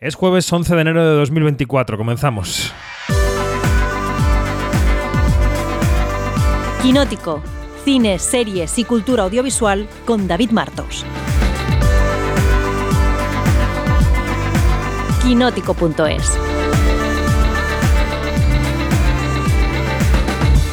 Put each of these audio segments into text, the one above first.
Es jueves 11 de enero de 2024, comenzamos. Quinótico, cine, series y cultura audiovisual con David Martos. Quinótico.es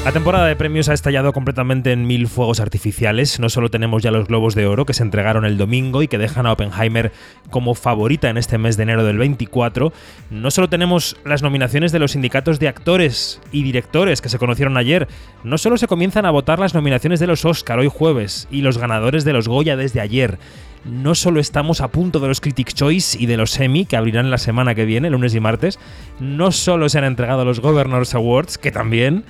La temporada de premios ha estallado completamente en mil fuegos artificiales. No solo tenemos ya los Globos de Oro que se entregaron el domingo y que dejan a Oppenheimer como favorita en este mes de enero del 24. No solo tenemos las nominaciones de los sindicatos de actores y directores que se conocieron ayer. No solo se comienzan a votar las nominaciones de los Oscar hoy jueves y los ganadores de los Goya desde ayer no solo estamos a punto de los Critics' Choice y de los Emmy, que abrirán la semana que viene, lunes y martes, no solo se han entregado los Governors Awards, que también,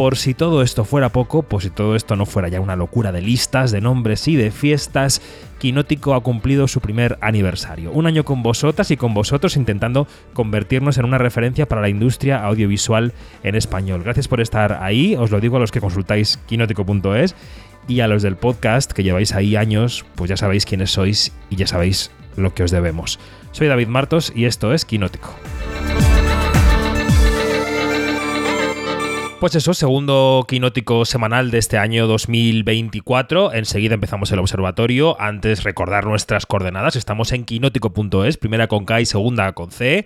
por si todo esto fuera poco, por si todo esto no fuera ya una locura de listas, de nombres y de fiestas, Quinótico ha cumplido su primer aniversario. Un año con vosotras y con vosotros intentando convertirnos en una referencia para la industria audiovisual en español. Gracias por estar ahí, os lo digo a los que consultáis quinótico.es y a los del podcast que lleváis ahí años, pues ya sabéis quiénes sois y ya sabéis lo que os debemos. Soy David Martos y esto es Quinótico. Pues eso, segundo quinótico semanal de este año 2024. Enseguida empezamos el observatorio. Antes recordar nuestras coordenadas. Estamos en quinótico.es, primera con K y segunda con C.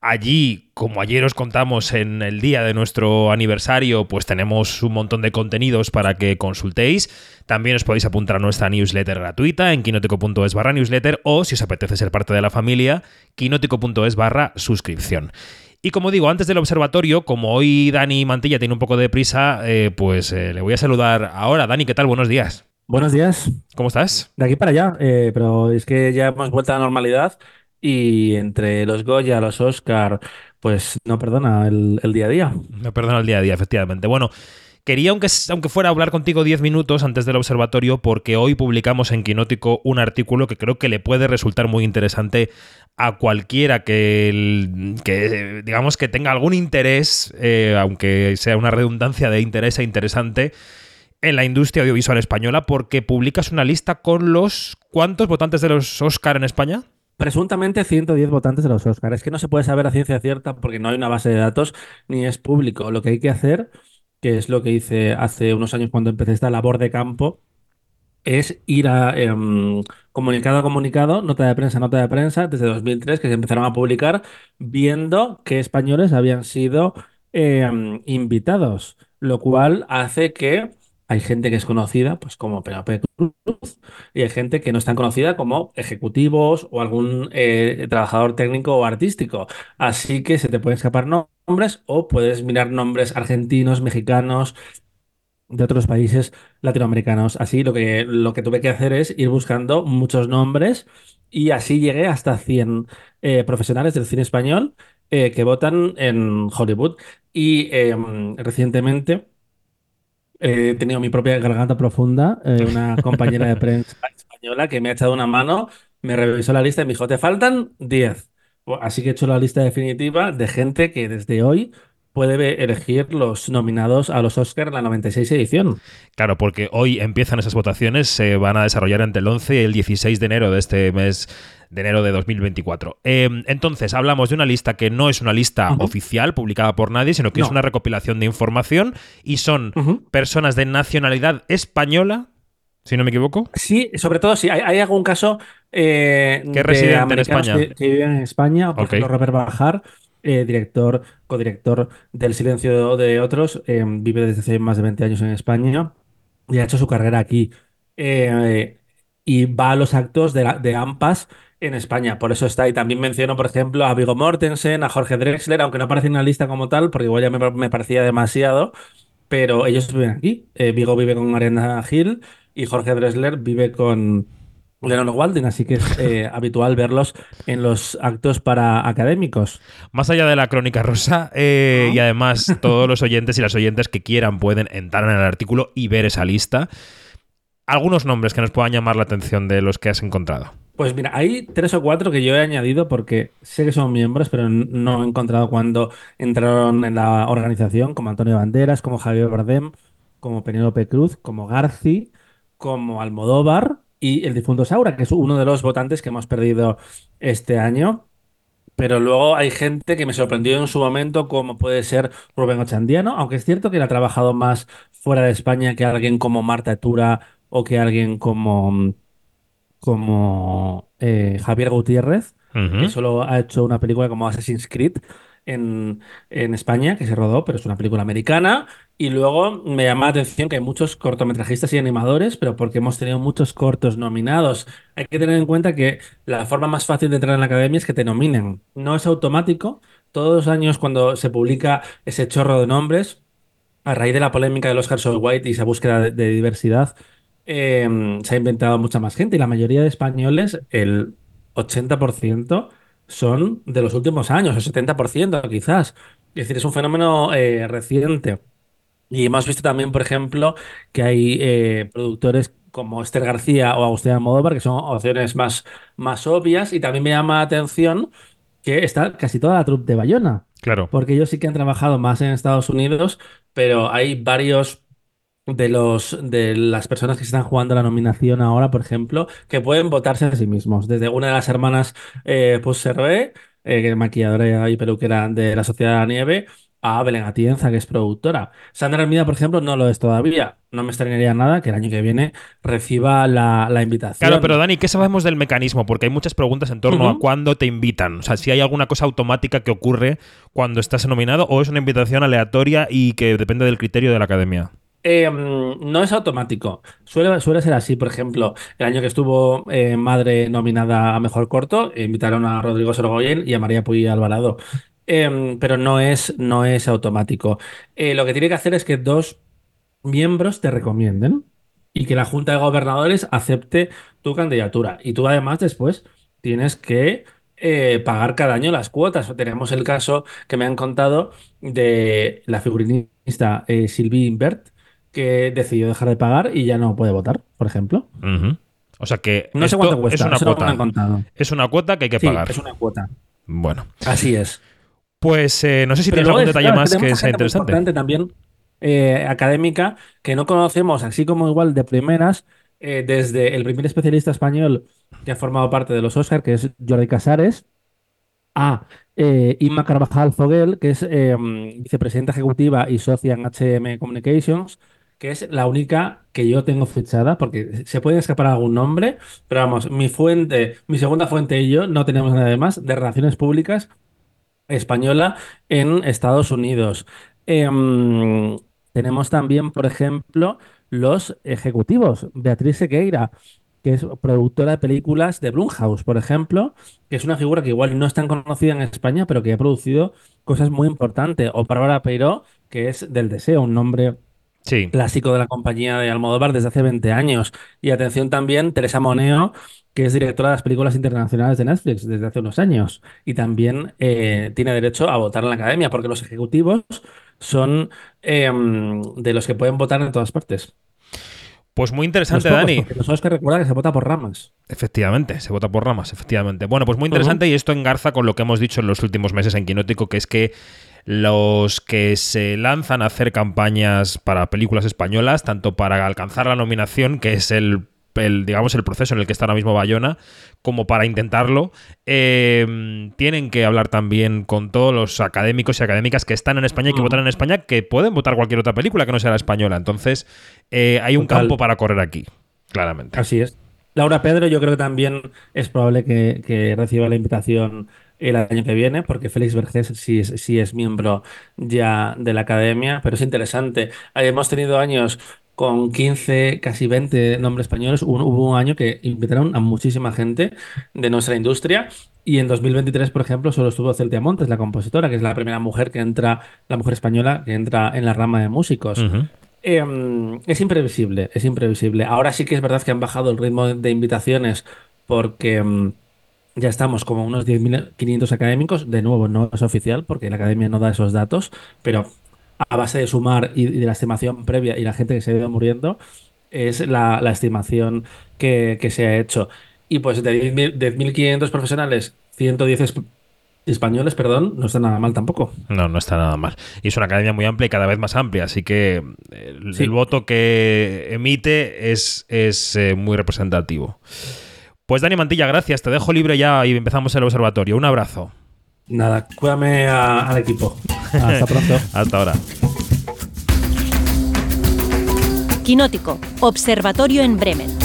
Allí, como ayer os contamos en el día de nuestro aniversario, pues tenemos un montón de contenidos para que consultéis. También os podéis apuntar a nuestra newsletter gratuita en quinótico.es barra newsletter o, si os apetece ser parte de la familia, quinótico.es barra suscripción. Y como digo, antes del observatorio, como hoy Dani Mantilla tiene un poco de prisa, eh, pues eh, le voy a saludar ahora. Dani, ¿qué tal? Buenos días. Buenos días. ¿Cómo estás? De aquí para allá, eh, pero es que ya hemos vuelto a la normalidad y entre los Goya, los Oscar, pues no perdona el, el día a día. No perdona el día a día, efectivamente. Bueno, Quería, aunque, aunque fuera, hablar contigo 10 minutos antes del observatorio, porque hoy publicamos en Quinótico un artículo que creo que le puede resultar muy interesante a cualquiera que, digamos, que tenga algún interés, eh, aunque sea una redundancia de interés e interesante, en la industria audiovisual española, porque publicas una lista con los... ¿Cuántos votantes de los Oscar en España? Presuntamente 110 votantes de los Oscar. Es que no se puede saber a ciencia cierta porque no hay una base de datos ni es público. Lo que hay que hacer que es lo que hice hace unos años cuando empecé esta labor de campo, es ir a em, comunicado a comunicado, nota de prensa, nota de prensa, desde 2003 que se empezaron a publicar, viendo qué españoles habían sido em, invitados, lo cual hace que hay gente que es conocida, pues como Penelope Cruz, y hay gente que no es tan conocida como ejecutivos o algún eh, trabajador técnico o artístico. Así que se te pueden escapar nombres o puedes mirar nombres argentinos, mexicanos, de otros países latinoamericanos. Así lo que, lo que tuve que hacer es ir buscando muchos nombres y así llegué hasta 100 eh, profesionales del cine español eh, que votan en Hollywood. Y em, recientemente he tenido mi propia garganta profunda, eh, una compañera de prensa española que me ha echado una mano, me revisó la lista y me dijo, te faltan 10. Así que he hecho la lista definitiva de gente que desde hoy puede elegir los nominados a los Oscars en la 96 edición. Claro, porque hoy empiezan esas votaciones, se van a desarrollar entre el 11 y el 16 de enero de este mes de enero de 2024. Em, entonces, hablamos de una lista que no es una lista oficial publicada por nadie, sino que es una recopilación de información y son personas de nacionalidad española, si no me equivoco. Sí, sobre todo si hay, algún caso eh, que residen en España. Que, viven en España, por ejemplo, Robert Bajar, eh, director, codirector del Silencio de Otros, em, vive desde hace más de 20 años en España y ha hecho su carrera aquí. Eh, y va a los actos de, de AMPAS en España. Por eso está. Y también menciono, por ejemplo, a Vigo Mortensen, a Jorge Drexler, aunque no aparece en la lista como tal, porque igual ya me, parecía demasiado. Pero ellos viven aquí. Eh, Vigo vive con Ariana Hill y Jorge Drexler vive con Leonard Walden, así que es eh, habitual verlos en los actos para académicos. Más allá de la crónica rosa, eh, y además todos los oyentes y las oyentes que quieran pueden entrar en el artículo y ver esa lista. Algunos nombres que nos puedan llamar la atención de los que has encontrado. Pues mira, hay tres o cuatro que yo he añadido porque sé que son miembros, pero no he encontrado cuando entraron en la organización, como Antonio Banderas, como Javier Bardem, como Penélope Cruz, como Garci, como Almodóvar y el difunto Saura, que es uno de los votantes que hemos perdido este año. Pero luego hay gente que me sorprendió en su momento, como puede ser Rubén Ochandiano, aunque es cierto que él ha trabajado más fuera de España que alguien como Marta Tura o que alguien como, como eh, Javier Gutiérrez, que Ujú. solo ha hecho una película como Assassin's Creed en, en España, que se rodó, pero es una película americana. Y luego me llama la atención que hay muchos cortometrajistas y animadores, pero porque hemos tenido muchos cortos nominados. Hay que tener en cuenta que la forma más fácil de entrar en la academia es que te nominen. No es automático. Todos los años cuando se publica ese chorro de nombres, a raíz de la polémica del Oscar So White y esa búsqueda de, diversidad, eh, se ha inventado mucha más gente y la mayoría de españoles, el 80%, son de los últimos años, el 70% quizás. Es decir, es un fenómeno eh, reciente. Y hemos visto también, por ejemplo, que hay eh, productores como Esther García o Agustín Almodóvar, que son opciones más, más obvias. Y también me llama la atención que está casi toda la troupe de Bayona, Claro. porque ellos sí que han trabajado más en Estados Unidos, pero hay varios de los de las personas que se están jugando la nominación ahora, por ejemplo, que pueden votarse a sí mismos. Desde una de las hermanas eh, Puigcerver, eh, maquilladora y peluquera de la Sociedad de la Nieve, a Belén Atienza, que es productora. Sandra Hermida, por ejemplo, no lo es todavía. No me extrañaría nada que el año que viene reciba la, la Claro, pero invitación. Dani, ¿qué sabemos del mecanismo? Porque hay muchas preguntas en torno a cuándo te invitan. O sea, si hay alguna cosa automática que ocurre cuando estás nominado o es una invitación aleatoria y que depende del criterio de la academia. Eh, mm, no es automático. Suele, suele ser así. Por ejemplo, el año que estuvo eh, Madre nominada a Mejor Corto, invitaron a Rodrigo Sorogoyen y a María Puy Alvarado. Em, pero no es, no es automático. Eh, lo que tiene que hacer es que dos miembros te recomienden y que la Junta de Gobernadores acepte tu candidatura. Y tú además después tienes que eh, pagar cada año las cuotas. Tenemos el caso que me han contado de la figurinista eh, Sylvie Imbert, que decidió dejar de pagar y ya no puede votar, por ejemplo. O sea que No sé cuánto esto es cuesta, una no me han cuota. contado. Es una cuota que hay que Sí, pagar. es una cuota. Bueno, Así es. Pues eh, no sé si Pero tienes algún es, detalle claro, más tenemos que sea muy interesante. importante también eh, académica que no conocemos, así como igual de primeras, eh, desde el primer especialista español que ha formado parte de los Oscar, que es Jordi Casares, a Inma Carvajal Foguel, que es vicepresidenta ejecutiva y socia en HM Communications, que es la única que yo tengo fichada, porque se puede escapar algún nombre, pero vamos, mi fuente, mi segunda fuente y yo no tenemos nada más de relaciones públicas española en Estados Unidos. Em, tenemos también, por ejemplo, los ejecutivos. Beatriz Sequeira, que es productora de películas de Blumhouse, por ejemplo, que es una figura que igual no es tan conocida en España, pero que ha producido cosas muy importantes. O Bárbara Peiró, que es del Deseo, un nombre Sí. clásico de la compañía de Almodóvar desde hace 20 años. Y atención también, Teresa Moneo, que es directora de las películas internacionales de Netflix desde hace unos años. Y también eh, tiene derecho a votar en la academia, porque los ejecutivos son eh, de los que pueden votar en todas partes. Pues muy Los interesante, pocos, Dani. porque los Oscar recuerda que se vota por ramas. Efectivamente, se vota por ramas, efectivamente. Bueno, pues muy interesante y esto engarza con lo que hemos dicho en los últimos meses en Quinótico, que es que los que se lanzan a hacer campañas para películas españolas, tanto para alcanzar la nominación, que es el, el, digamos, el proceso en el que está ahora mismo Bayona, como para intentarlo, eh, tienen que hablar también con todos los académicos y académicas que están en España y que votan en España, que pueden votar cualquier otra película que no sea la española. Entonces, eh, hay un Total. campo para correr aquí, claramente. Así es. Laura Pedro, yo creo que también es probable que, que reciba la invitación el año que viene, porque Félix Vergés sí es, sí es miembro ya de la academia, pero es interesante. Hemos tenido años con 15, casi 20 nombres españoles. Hubo, hubo un año que invitaron a muchísima gente de nuestra industria. Y en 2023, por ejemplo, solo estuvo Celtia Montes, la compositora, que es la primera mujer que entra, la mujer española que entra en la rama de músicos. Eh, es imprevisible, es imprevisible. Ahora sí que es verdad que han bajado el ritmo de invitaciones porque mm, ya estamos como unos 10.500 académicos. De nuevo, no es oficial porque la academia no da esos datos, pero a base de sumar y, y de la estimación previa y la gente que se ha ido muriendo, es la, la estimación que, que se ha hecho. Y pues de 10.000 10.500 profesionales, 110 es- españoles, perdón, no está nada mal tampoco. No, no está nada mal. Y es una academia muy amplia y cada vez más amplia, así que el, Sí. el voto que emite es, es eh, muy representativo. Pues Dani Mantilla, gracias. Te dejo libre ya y empezamos el observatorio. Un abrazo. Nada, cuídame a- al equipo. Hasta pronto. Hasta ahora. Quinótico, Observatorio en Bremen.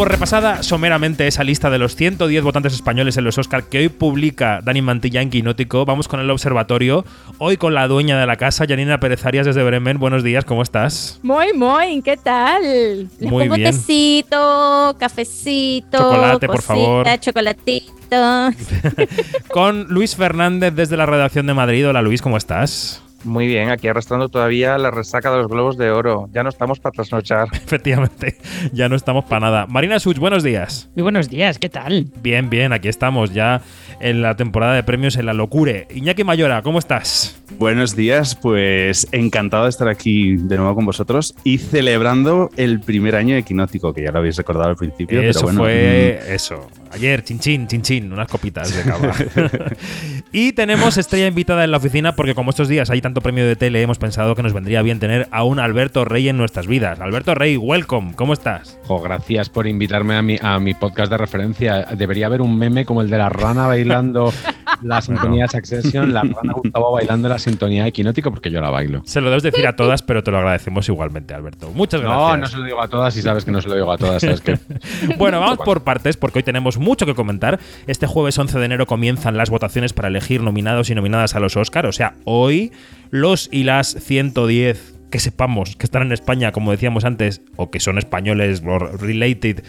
Por repasada someramente esa lista de los 110 votantes españoles en los Oscar que hoy publica Dani Mantilla en Quinótico, vamos con el observatorio. Hoy con la dueña de la casa, Janina Pérez Arias desde Bremen. Buenos días, ¿cómo estás? Muy, muy, ¿qué tal? Les Muy pongo bien. tecito, cafecito, Chocolate, por favor. chocolatito. Con Luis Fernández desde la redacción de Madrid. Hola Luis, ¿cómo estás? Muy bien, aquí arrastrando todavía la resaca de los globos de oro. Ya no estamos para trasnochar. Efectivamente, ya no estamos para nada. Marina Such, buenos días. Muy buenos días, ¿qué tal? Bien, bien, aquí estamos ya en la temporada de premios en la locure. Iñaki Mayora, ¿cómo estás? Buenos días, pues encantado de estar aquí de nuevo con vosotros y celebrando el primer año de Quinótico, que ya lo habéis recordado al principio. Eso pero bueno, fue eso. Ayer, chinchín, chinchín, unas copitas de cava. y tenemos estrella invitada en la oficina porque como estos días hay tanto premio de tele, hemos pensado que nos vendría bien tener a un Alberto Rey en nuestras vidas. Alberto Rey, welcome, ¿cómo estás? Jo, gracias por invitarme a mi, a mi podcast de referencia. Debería haber un meme como el de la rana bailando la sintonía de Succession, la rana Gustavo bailando la sintonía de Quinótico, porque yo la bailo. Se lo debes decir a todas, pero te lo agradecemos igualmente, Alberto. Muchas gracias. No, no se lo digo a todas y sabes que no se lo digo a todas. ¿sabes qué? Bueno, vamos por partes porque hoy tenemos mucho que comentar. Este jueves 11 de enero comienzan las votaciones para elegir nominados y nominadas a los Oscar. O sea, hoy los y las 110 que sepamos que están en España, como decíamos antes, o que son españoles o related,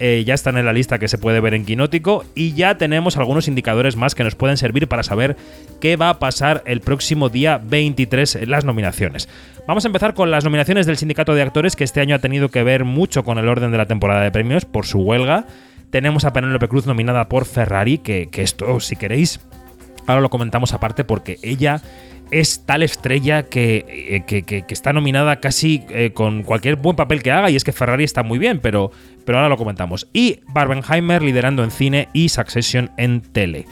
eh, ya están en la lista que se puede ver en Quinótico y ya tenemos algunos indicadores más que nos pueden servir para saber qué va a pasar el próximo día 23 en las nominaciones. Vamos a empezar con las nominaciones del Sindicato de Actores, que este año ha tenido que ver mucho con el orden de la temporada de premios por su huelga. Tenemos a Penélope Cruz nominada por Ferrari, que, que esto, si queréis, ahora lo comentamos aparte porque ella es tal estrella que, eh, que- que- está nominada casi eh, con cualquier buen papel que haga y es que Ferrari está muy bien, pero, pero ahora lo comentamos. Y Barbenheimer liderando en cine y Succession en tele.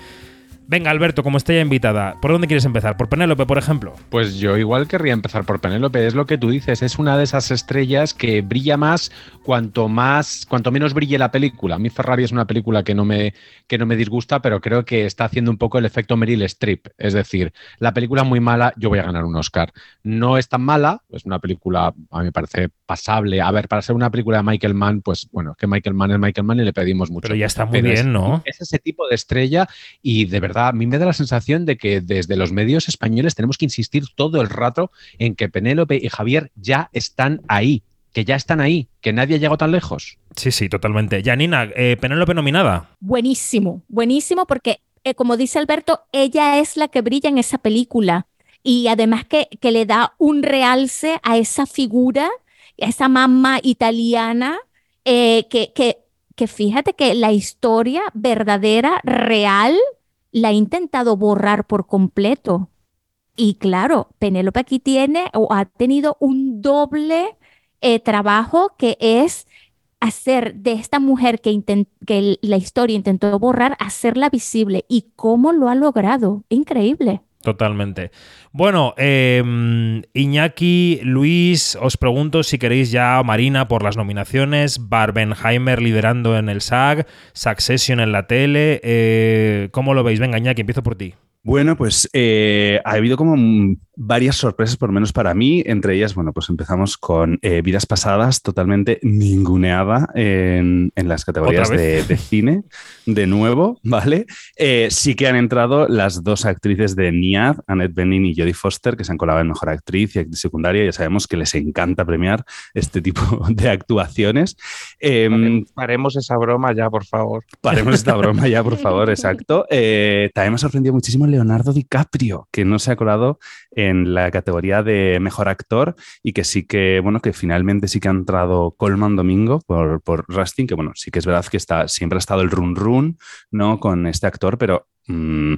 Venga, Alberto, como estrella invitada, ¿por dónde quieres empezar? ¿Por Penélope, por ejemplo? Pues yo igual querría empezar por Penélope, es lo que tú dices, es una de esas estrellas que brilla más cuanto más, cuanto menos brille la película. A mí Ferrari es una película que no me, que no me disgusta, pero creo que está haciendo un poco el efecto Meryl Streep. Es decir, la película es muy mala, yo voy a ganar un Oscar. No es tan mala, es una película, a mí me parece pasable. A ver, para ser una película de Michael Mann, pues bueno, que Michael Mann es Michael Mann y le pedimos mucho. Pero ya está muy Pero es- bien, ¿no? Es ese tipo de estrella y de verdad a mí me da la sensación de que desde los medios españoles tenemos que insistir todo el rato en que Penélope y Javier ya están ahí, que ya están ahí, que nadie ha llegado tan lejos. Sí, sí, totalmente. Janina, eh, Penélope nominada. Buenísimo, buenísimo porque, eh, como dice Alberto, ella es la que brilla en esa película y además que, que le da un realce a esa figura, a esa mamá italiana, eh, que, que, que fíjate que la historia verdadera, real, la ha intentado borrar por completo. Y claro, Penélope aquí tiene o ha tenido un doble eh, trabajo que es hacer de esta mujer que, que la historia intentó borrar, hacerla visible. ¿Y cómo lo ha logrado? Increíble. Totalmente. Bueno, eh, Iñaki, Luis, os pregunto si queréis ya Marina por las nominaciones, Barbenheimer liderando en el SAG, Succession en la tele. eh, ¿Cómo lo veis? Venga, Iñaki, empiezo por ti. Bueno, pues eh, ha habido como varias sorpresas, por lo menos para mí. Entre ellas, bueno, pues empezamos con eh, Vidas Pasadas, totalmente ninguneada en, en las categorías ¿Otra de, cine, de nuevo, ¿vale? Eh, sí que han entrado las dos actrices de NIAD, Annette Bening y Jodie Foster, que se han colado en Mejor Actriz y Actriz Secundaria. Ya sabemos que les encanta premiar este tipo de actuaciones. Em, Haremos esa broma ya, por favor. Paremos esta broma ya, por favor, exacto. También me ha sorprendido muchísimo Leonardo DiCaprio, que no se ha colado en la categoría de mejor actor y que sí que, bueno, que finalmente sí que ha entrado Colman Domingo por, por Rustin, que bueno, sí que es verdad que está, siempre ha estado el run run, ¿no? Con este actor, pero mm,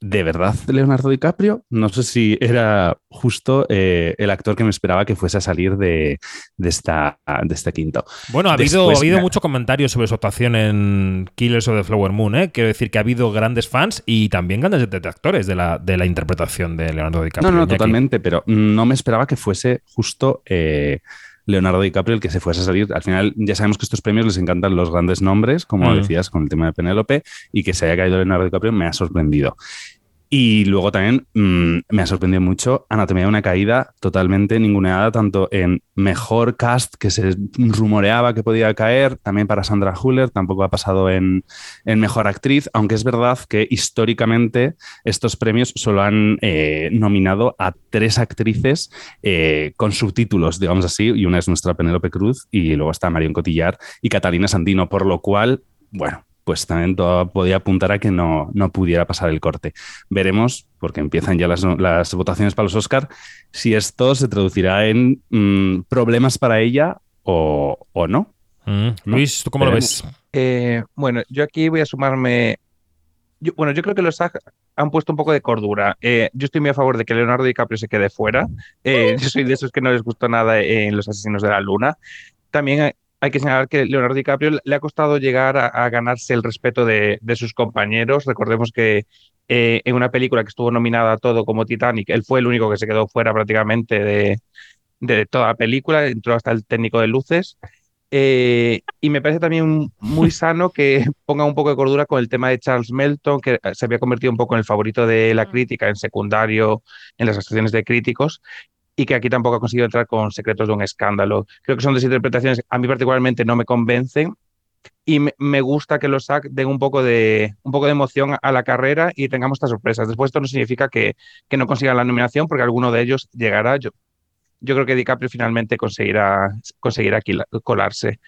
¿de verdad Leonardo DiCaprio? No sé si era justo eh, el actor que me esperaba que fuese a salir de, de esta, de este quinto. Bueno, ha habido, ha habido mucho comentario sobre su actuación en Killers of the Flower Moon, ¿eh? Quiero decir que ha habido grandes fans y también grandes detractores de la, de la interpretación de Leonardo DiCaprio. No, no, totalmente, pero no me esperaba que fuese justo eh, Leonardo DiCaprio el que se fuese a salir. Al final, ya sabemos que estos premios les encantan los grandes nombres, como Mm. decías con el tema de Penélope, y que se haya caído Leonardo DiCaprio me ha sorprendido. Y luego también mm, me ha sorprendido mucho Anatomía de una caída, totalmente ninguneada, tanto en mejor cast que se rumoreaba que podía caer, también para Sandra Huller, tampoco ha pasado en, en mejor actriz, aunque es verdad que históricamente estos premios solo han eh, nominado a tres actrices eh, con subtítulos, digamos así, y una es nuestra Penélope Cruz, y luego está Marion Cotillar y Catalina Sandino, por lo cual, bueno, pues también todo podía apuntar a que no, no pudiera pasar el corte. Veremos, porque empiezan ya las, las votaciones para los Oscar, si esto se traducirá en mm, problemas para ella o, o no. Mm. Luis, ¿tú cómo lo ves? Eh, bueno, yo aquí voy a sumarme. yo- bueno, yo creo que los han puesto un poco de cordura. Eh, yo estoy muy a favor de que Leonardo DiCaprio se quede fuera. Eh, yo soy de esos que no les gustó nada en Los Asesinos de la Luna. También hay, que señalar que Leonardo DiCaprio le ha costado llegar a, a ganarse el respeto de, de sus compañeros. Recordemos que eh, en una película que estuvo nominada a todo como Titanic, él fue el único que se quedó fuera prácticamente de, de toda la película, entró hasta el técnico de luces. Eh, y me parece también muy sano que ponga un poco de cordura con el tema de Charles Melton, que se había convertido un poco en el favorito de la crítica, en secundario, en las asociaciones de críticos, y que aquí tampoco ha conseguido entrar con Secretos de un Escándalo. Creo que son desinterpretaciones, a mí particularmente no me convencen, y me, gusta que los SAC den un poco, de, un poco de emoción a la carrera y tengamos estas sorpresas. Después esto no significa que, que no consigan la nominación, porque alguno de ellos llegará. Yo, yo creo que DiCaprio finalmente conseguirá, conseguirá colarse.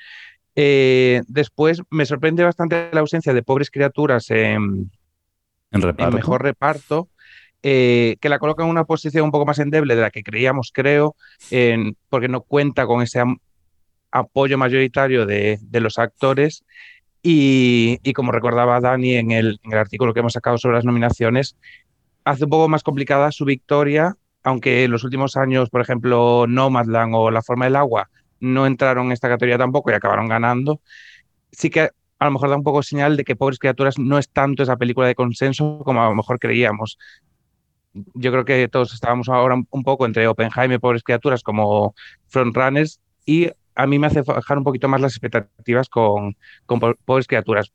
Eh, después me sorprende bastante la ausencia de pobres criaturas en, En en reparto. mejor reparto, eh, que la coloca en una posición un poco más endeble de la que creíamos, creo, porque no cuenta con ese apoyo mayoritario de, de los actores. Y, y como recordaba Dani en el, en el artículo que hemos sacado sobre las nominaciones, hace un poco más complicada su victoria, aunque en los últimos años, por ejemplo, Nomadland o La forma del agua no entraron en esta categoría tampoco y acabaron ganando. Sí que a lo mejor da un poco señal de que Pobres Criaturas no es tanto esa película de consenso como a lo mejor creíamos. Yo creo que todos estábamos ahora un- poco entre Oppenheimer Pobres Criaturas como frontrunners y a mí me hace bajar un poquito más las expectativas con, con Po- Pobres Criaturas,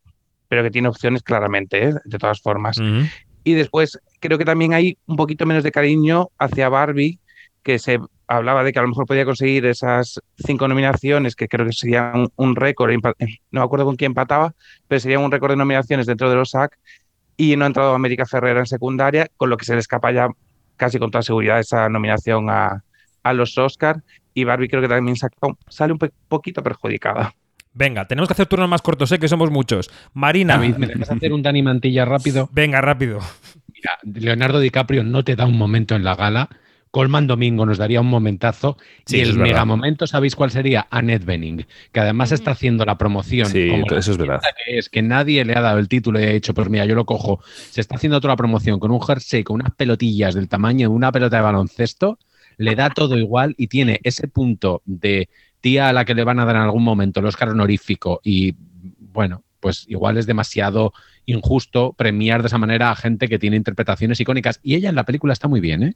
pero que tiene opciones claramente, ¿eh? de todas formas. Ujú. Y después creo que también hay un poquito menos de cariño hacia Barbie, que se hablaba de que a lo mejor podía conseguir esas cinco nominaciones, que creo que sería un, récord, no me acuerdo con quién empataba, pero sería un récord de nominaciones dentro de los SAC, y no ha entrado América Ferrera en secundaria, con lo que se le escapa ya casi con toda seguridad esa nominación a, a los Oscar, y Barbie creo que también sale un poquito perjudicada. Venga, tenemos que hacer turnos más cortos, ¿eh? que somos muchos. Marina, David, ¿me dejas hacer un Dani Mantilla rápido? venga, rápido. Mira, Leonardo DiCaprio no te da un momento en la gala. Colman Domingo nos daría un momentazo. Sí, y el mega momento, ¿sabéis cuál sería? Annette Bening, que además está haciendo la promoción. Sí, como la eso es verdad. Que es que nadie le ha dado el título y ha dicho, pues mira, yo lo cojo. Se está haciendo toda la promoción con un jersey, con unas pelotillas del tamaño de una pelota de baloncesto. Le da todo igual y tiene ese punto de tía a la que le van a dar en algún momento el Oscar honorífico y bueno, pues igual es demasiado injusto premiar de esa manera a gente que tiene interpretaciones icónicas. Y ella en la película está muy bien, ¿eh?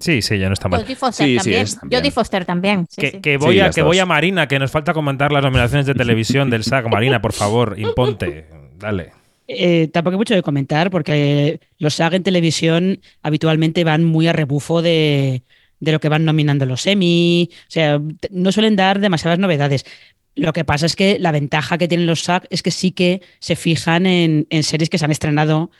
Sí, sí, ya no está mal. Jodie Foster Sí, sí, también. es también. Jodie Foster también. sí, Que, sí. que voy Sí, a, que voy a Marina, que nos falta comentar las nominaciones de televisión del SAG. Marina, por favor, imponte. Dale. Eh, tampoco hay mucho de comentar porque los SAG en televisión habitualmente van muy a rebufo de, de lo que van nominando los Emmy. O sea, no suelen dar demasiadas novedades. Lo que pasa es que la ventaja que tienen los SAG es que sí que se fijan en, en series que se han estrenado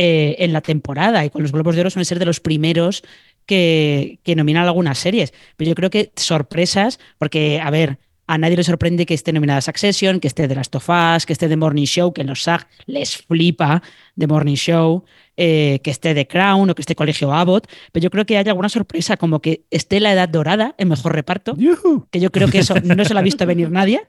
eh, en la temporada y con los Globos de Oro suelen ser de los primeros que, que nominan algunas series. Pero yo creo que sorpresas, porque, a ver, a nadie le sorprende que esté nominada Succession, que esté The Last of Us, que esté The Morning Show, que en los SAG les flipa The Morning Show, eh, que esté The Crown o que esté Colegio Abbott. Pero yo creo que hay alguna sorpresa, como que esté La Edad Dorada en mejor reparto, que yo creo que eso no se lo ha visto venir nadie,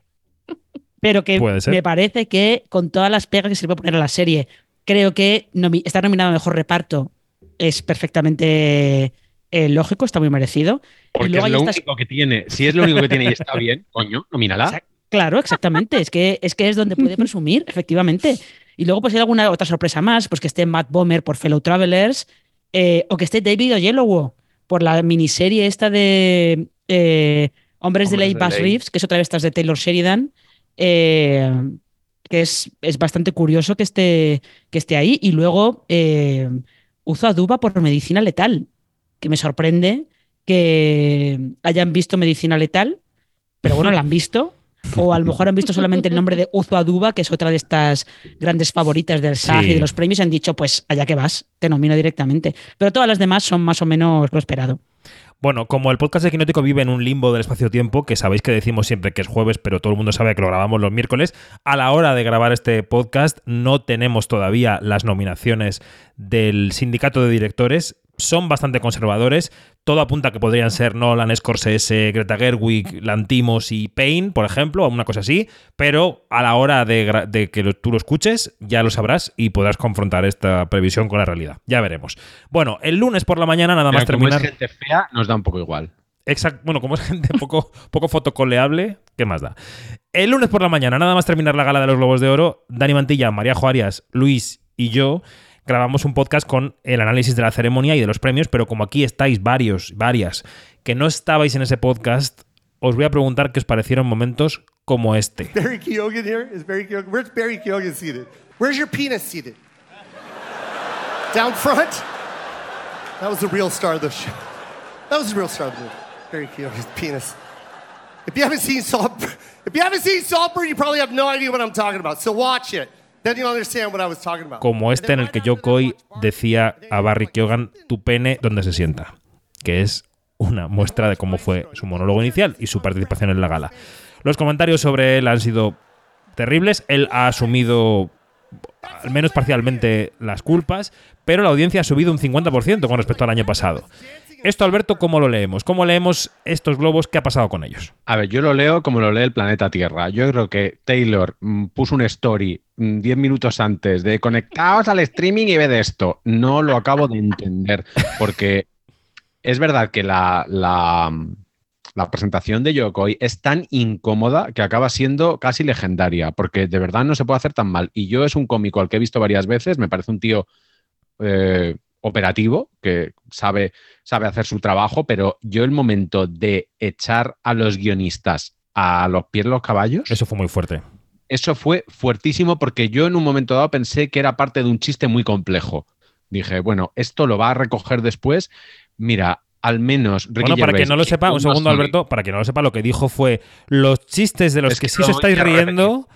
pero que me parece que con todas las pegas que se le puede poner a la serie, Creo que nomi- estar nominado a mejor reparto es perfectamente eh, lógico, está muy merecido. Porque luego es lo estas- único que tiene. Si es lo único que tiene y está bien, coño, nomínala. Exact- Claro, exactamente. Es que, es que es donde puede presumir, efectivamente. Y luego, pues hay alguna otra sorpresa más, pues que esté Matt Bomer por Fellow Travelers, eh, o que esté David Oyelowo por la miniserie esta de eh, Hombres de Ley Bass. Reeves, que es otra de estas de Taylor Sheridan, eh, que es, es bastante curioso que esté, que esté ahí. Y luego eh, Uzo Aduba por Medicina Letal, que me sorprende que hayan visto Medicina Letal, pero bueno, la han visto. O a lo mejor han visto solamente el nombre de Uzo Aduba, que es otra de estas grandes favoritas del SAG Sí. y de los premios, y han dicho, pues allá que vas, te nomino directamente. Pero todas las demás son más o menos lo esperado. Bueno, como el podcast de Quinótico vive en un limbo del espacio-tiempo, que sabéis que decimos siempre que es jueves, pero todo el mundo sabe que lo grabamos los miércoles, a la hora de grabar este podcast no tenemos todavía las nominaciones del sindicato de directores. Son bastante conservadores. Todo apunta a que podrían ser Nolan, Scorsese, Greta Gerwig, Lantimos y Payne, por ejemplo, una cosa así. Pero a la hora de, que lo- tú lo escuches, ya lo sabrás y podrás confrontar esta previsión con la realidad. Ya veremos. Bueno, el lunes por la mañana, nada más Pero como terminar. es gente fea, nos da un poco igual. Exacto. Bueno, como es gente poco, poco fotocoleable, ¿qué más da? El lunes por la mañana, nada más terminar la gala de los Globos de Oro, Dani Mantilla, María Arias, Luis y yo grabamos un podcast con el análisis de la ceremonia y de los premios, pero como aquí estáis varios, varias, que no estabais en ese podcast, os voy a preguntar qué os parecieron momentos como este. Barry Keoghan here? Is Barry Keoghan? Where's Barry Keoghan seated? Where's your penis seated? Down front? That was the real star of the show. That was the real star of the movie. Barry Keoghan's penis. If you haven't seen Saltburn, if you haven't seen Saltburn, you probably have no idea what I'm talking about. So watch it. Como este en el que Joe Coy decía a Barry Keoghan, tu pene donde se sienta, que es una muestra de cómo fue su monólogo inicial y su participación en la gala. Los comentarios sobre él han sido terribles, él ha asumido al menos parcialmente las culpas, pero la audiencia ha subido un 50% con respecto al año pasado. Esto, Alberto, ¿cómo lo leemos? ¿Cómo leemos estos globos? ¿Qué ha pasado con ellos? A ver, yo lo leo como lo lee el planeta Tierra. Yo creo que Taylor mm, puso un story mm, 10 minutos antes de conectaos al streaming y ved esto. No lo acabo de entender, porque es verdad que la, la, la presentación de Yokoi es tan incómoda que acaba siendo casi legendaria, porque de verdad no se puede hacer tan mal. Y yo es un cómico al que he visto varias veces, me parece un tío eh, operativo, que sabe, sabe hacer su trabajo, pero yo el momento de echar a los guionistas a los pies de los caballos, Eso fue muy fuerte. eso fue fuertísimo porque yo en un momento dado pensé que era parte de un chiste muy complejo. Dije, bueno, esto lo va a recoger después. Mira, al menos Ricky Bueno, para Gervais, que no lo sepa, un segundo, Alberto, para que no lo sepa, lo que dijo fue: los chistes de los Es que, que sí os estáis riendo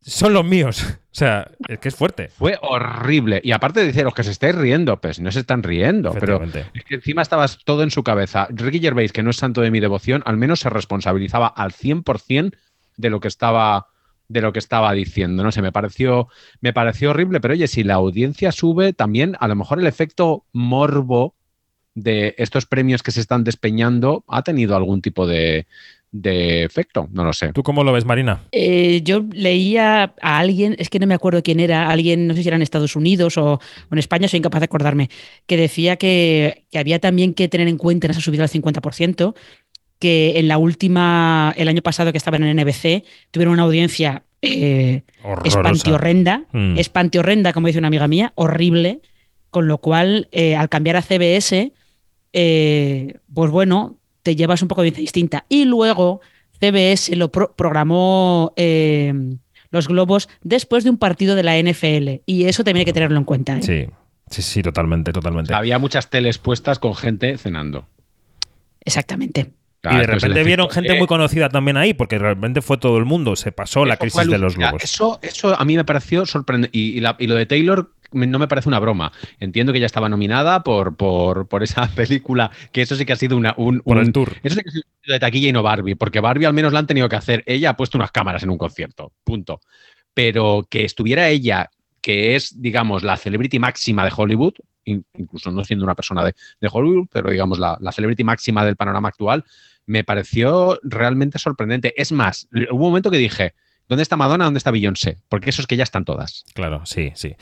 son los míos. O sea, es que es fuerte. Fue horrible. Y aparte dice, los que se estáis riendo, pues no se están riendo. Pero es que encima estabas todo en su cabeza. Ricky Gervais, que no es santo de mi devoción, al menos se responsabilizaba al 100% de lo que estaba de lo que estaba diciendo, no sé, me pareció me pareció horrible, pero oye, si la audiencia sube, también a lo mejor el efecto morbo de estos premios que se están despeñando ha tenido algún tipo de, de efecto, no lo sé. ¿Tú cómo lo ves, Marina? Eh, yo leía a alguien, es que no me acuerdo quién era, alguien, no sé si era en Estados Unidos o, o en España, soy incapaz de acordarme, que decía que, que había también que tener en cuenta en esa subida al 50%, que en la última, el año pasado que estaban en NBC, tuvieron una audiencia eh, Horrorosa. espantiorrenda, Mm. espantiorrenda, como dice una amiga mía, horrible, con lo cual eh, al cambiar a CBS, eh, pues bueno, te llevas un poco de distinta. Y luego CBS lo pro- programó eh, los globos después de un partido de la NFL y eso también hay que tenerlo en cuenta. ¿eh? Sí, sí, sí, totalmente, totalmente. Había muchas teles puestas con gente cenando. Exactamente. Y de repente vieron gente muy conocida también ahí, porque realmente fue todo el mundo, se pasó la crisis de los globos. Eso, eso a mí me pareció sorprendente. Y, y la- y lo de Taylor no me parece una broma. Entiendo que ella estaba nominada por, por, por esa película, que eso sí que ha sido una, un, Por el un- tour. Eso sí que ha sido de taquilla y no Barbie, porque Barbie al menos la han tenido que hacer. Ella ha puesto unas cámaras en un concierto, punto. Pero que estuviera ella, que es, digamos, la celebrity máxima de Hollywood, in- incluso no siendo una persona de, de Hollywood, pero digamos la, la celebrity máxima del panorama actual, me pareció realmente sorprendente. Es más, hubo un momento que dije, ¿Dónde está Madonna? ¿Dónde está Beyoncé? Porque eso es que ya están todas. Claro, sí, sí.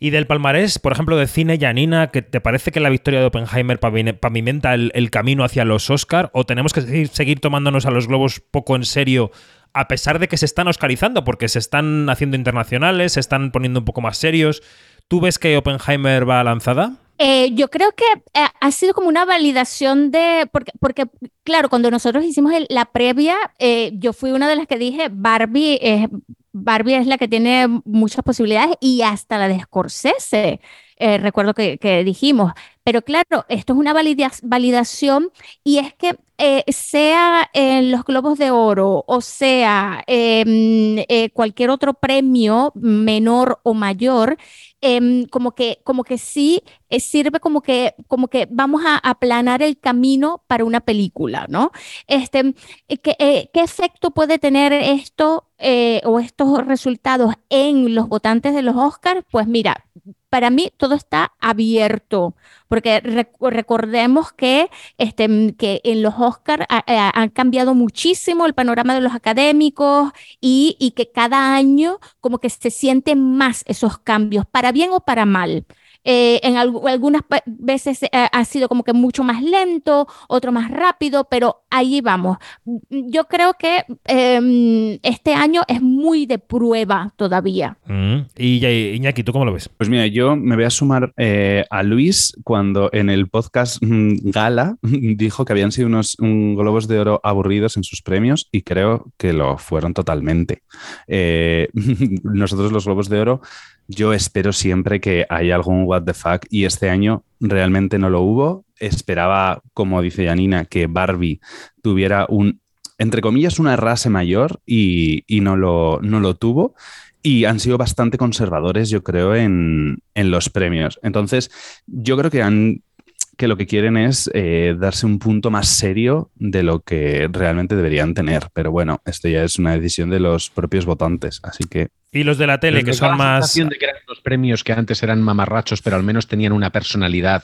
Y del palmarés, por ejemplo, de cine, Janina, ¿que ¿te parece que la victoria de Oppenheimer pavimenta el, camino hacia los Oscar? ¿O tenemos que seguir, seguir tomándonos a los globos poco en serio? A pesar de que se están oscarizando, porque se están haciendo internacionales, se están poniendo un poco más serios. ¿Tú ves que Oppenheimer va lanzada? Eh, yo creo que eh, ha sido como una validación de, porque, porque claro, cuando nosotros hicimos la previa, eh, yo fui una de las que dije, Barbie es, Barbie es la que tiene muchas posibilidades y hasta la de Scorsese, recuerdo que dijimos. Pero claro, esto es una valida- validación y es que eh, sea en los Globos de Oro o sea em, eh, cualquier otro premio menor o mayor, em, como que, como que sí eh, sirve como que, como que vamos a aplanar el camino para una película, ¿no? Este, eh, ¿qué, eh, qué efecto puede tener esto eh, o estos resultados en los votantes de los Oscars? Pues mira, para mí todo está abierto, porque rec- recordemos que, este, mm, que en los Oscars han cambiado muchísimo el panorama de los académicos y, y que cada año como que se sienten más esos cambios, para bien o para mal. Eh, en algu- algunas veces eh, ha sido como que mucho más lento, otro más rápido, pero ahí vamos. Yo creo que em, este año es muy de prueba todavía. Mm. Y ya- Iñaki, ¿tú cómo lo ves? Pues mira, yo me voy a sumar eh, a Luis cuando en el podcast mm, Gala dijo que habían sido unos globos de oro aburridos en sus premios y creo que lo fueron totalmente. Eh, nosotros los globos de oro, yo espero siempre que haya algún what the fuck y este año realmente no lo hubo. Esperaba, como dice Janina, que Barbie tuviera un, entre comillas, una rase mayor y, y no, lo, no lo tuvo y han sido bastante conservadores, yo creo, en, en los premios. Entonces, yo creo que han que lo que quieren es eh, darse un punto más serio de lo que realmente deberían tener. Pero bueno, esto ya es una decisión de los propios votantes, así que Y los de la tele, que son la más... sensación de que eran los premios que antes eran mamarrachos, pero al menos tenían una personalidad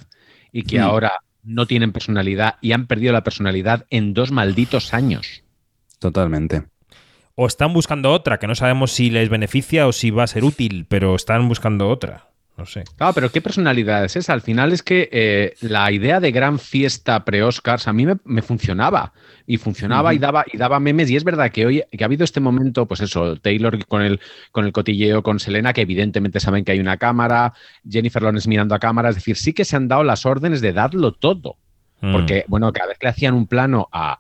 y que Mm. ahora no tienen personalidad y han perdido la personalidad en dos malditos años. totalmente. O están buscando otra, que no sabemos si les beneficia o si va a ser útil, pero están buscando otra. No sé. Claro, pero ¿qué personalidad es esa? Al final es que eh, la idea de gran fiesta pre-Oscars a mí me, me funcionaba. Y funcionaba y, daba, y daba memes. Y es verdad que hoy que ha habido este momento, pues eso, Taylor con el, con el cotilleo con Selena, que evidentemente saben que hay una cámara, Jennifer Lawrence mirando a cámara. Es decir, sí que se han dado las órdenes de darlo todo. Mm. Porque, bueno, cada vez que le hacían un plano a,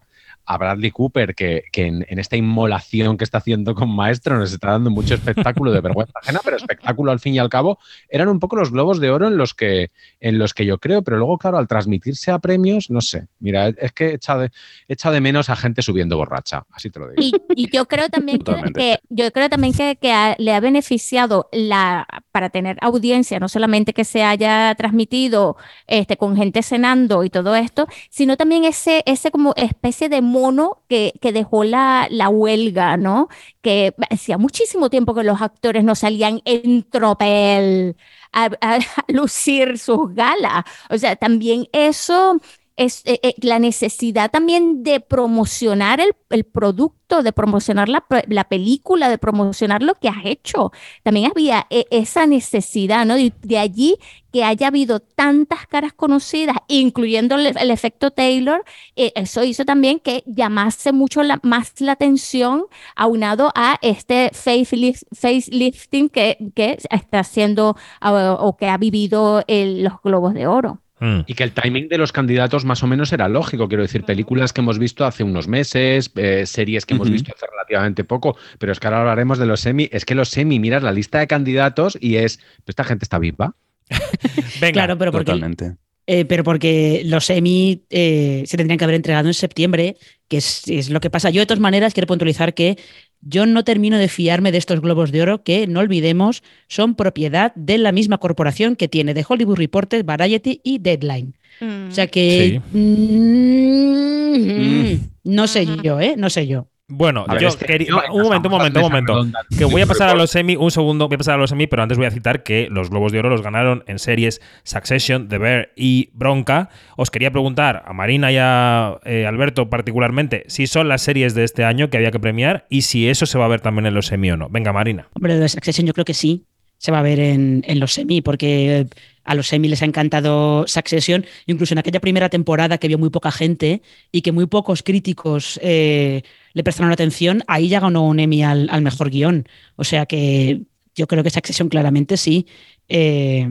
a Bradley Cooper, que, que en, en esta inmolación que está haciendo con Maestro nos está dando mucho espectáculo de vergüenza ajena, pero espectáculo al fin y al cabo, eran un poco los globos de oro en los que, en los que yo creo, pero luego, claro, al transmitirse a premios, no sé. Mira, es que he echado de, he echado de menos a gente subiendo borracha, así te lo digo. Y, y yo creo también que, yo creo también que, que le ha beneficiado la para tener audiencia, no solamente que se haya transmitido este, con gente cenando y todo esto, sino también ese, ese como especie de mono que, dejó la, la huelga, ¿no? Que hacía muchísimo tiempo que los actores no salían en tropel a, a- a lucir sus galas. O sea, también eso es eh, eh, la necesidad también de promocionar el, el producto, de promocionar la, la película, de promocionar lo que has hecho. También había eh, esa necesidad, ¿no? Y de allí que haya habido tantas caras conocidas, incluyendo el, el efecto Taylor, eh, eso hizo también que llamase mucho la- más la atención aunado a este facelift- facelifting que, que está haciendo ah, o que ha vivido el- los Globos de Oro. Mm. Y que el timing de los candidatos más o menos era lógico, quiero decir, películas que hemos visto hace unos meses, eh, series que hemos visto hace relativamente poco, pero es que ahora hablaremos de los semi, es que los semi, miras la lista de candidatos y es, "¿Pero esta gente está viva. Venga. Claro, pero porque, Totalmente. Eh, pero porque los Emmy eh, se tendrían que haber entregado en septiembre, que es, es lo que pasa. Yo, de todas maneras, quiero puntualizar que yo no termino de fiarme de estos globos de oro que, no olvidemos, son propiedad de la misma corporación que tiene The Hollywood Reporter, Variety y Deadline. O sea que Sí. mm, Mm. no sé yo, ¿eh? No sé yo. Bueno, ver, yo quería. Un momento, un momento, un momento. Que voy a pasar a los semi, un segundo, voy a pasar a los semi, pero antes voy a citar que los Globos de Oro los ganaron en series Succession, The Bear y Bronca. Os quería preguntar a Marina y a eh, Alberto particularmente si son las series de este año que había que premiar y si eso se va a ver también en los semi o no. Venga, Marina. Hombre, de Succession yo creo que sí se va a ver en, en los semi, porque a los semi les ha encantado Succession, incluso en aquella primera temporada que vio muy poca gente y que muy pocos críticos eh, le prestaron atención, ahí ya ganó un Emmy al, al mejor guion. O sea que yo creo que Succession claramente sí. Eh,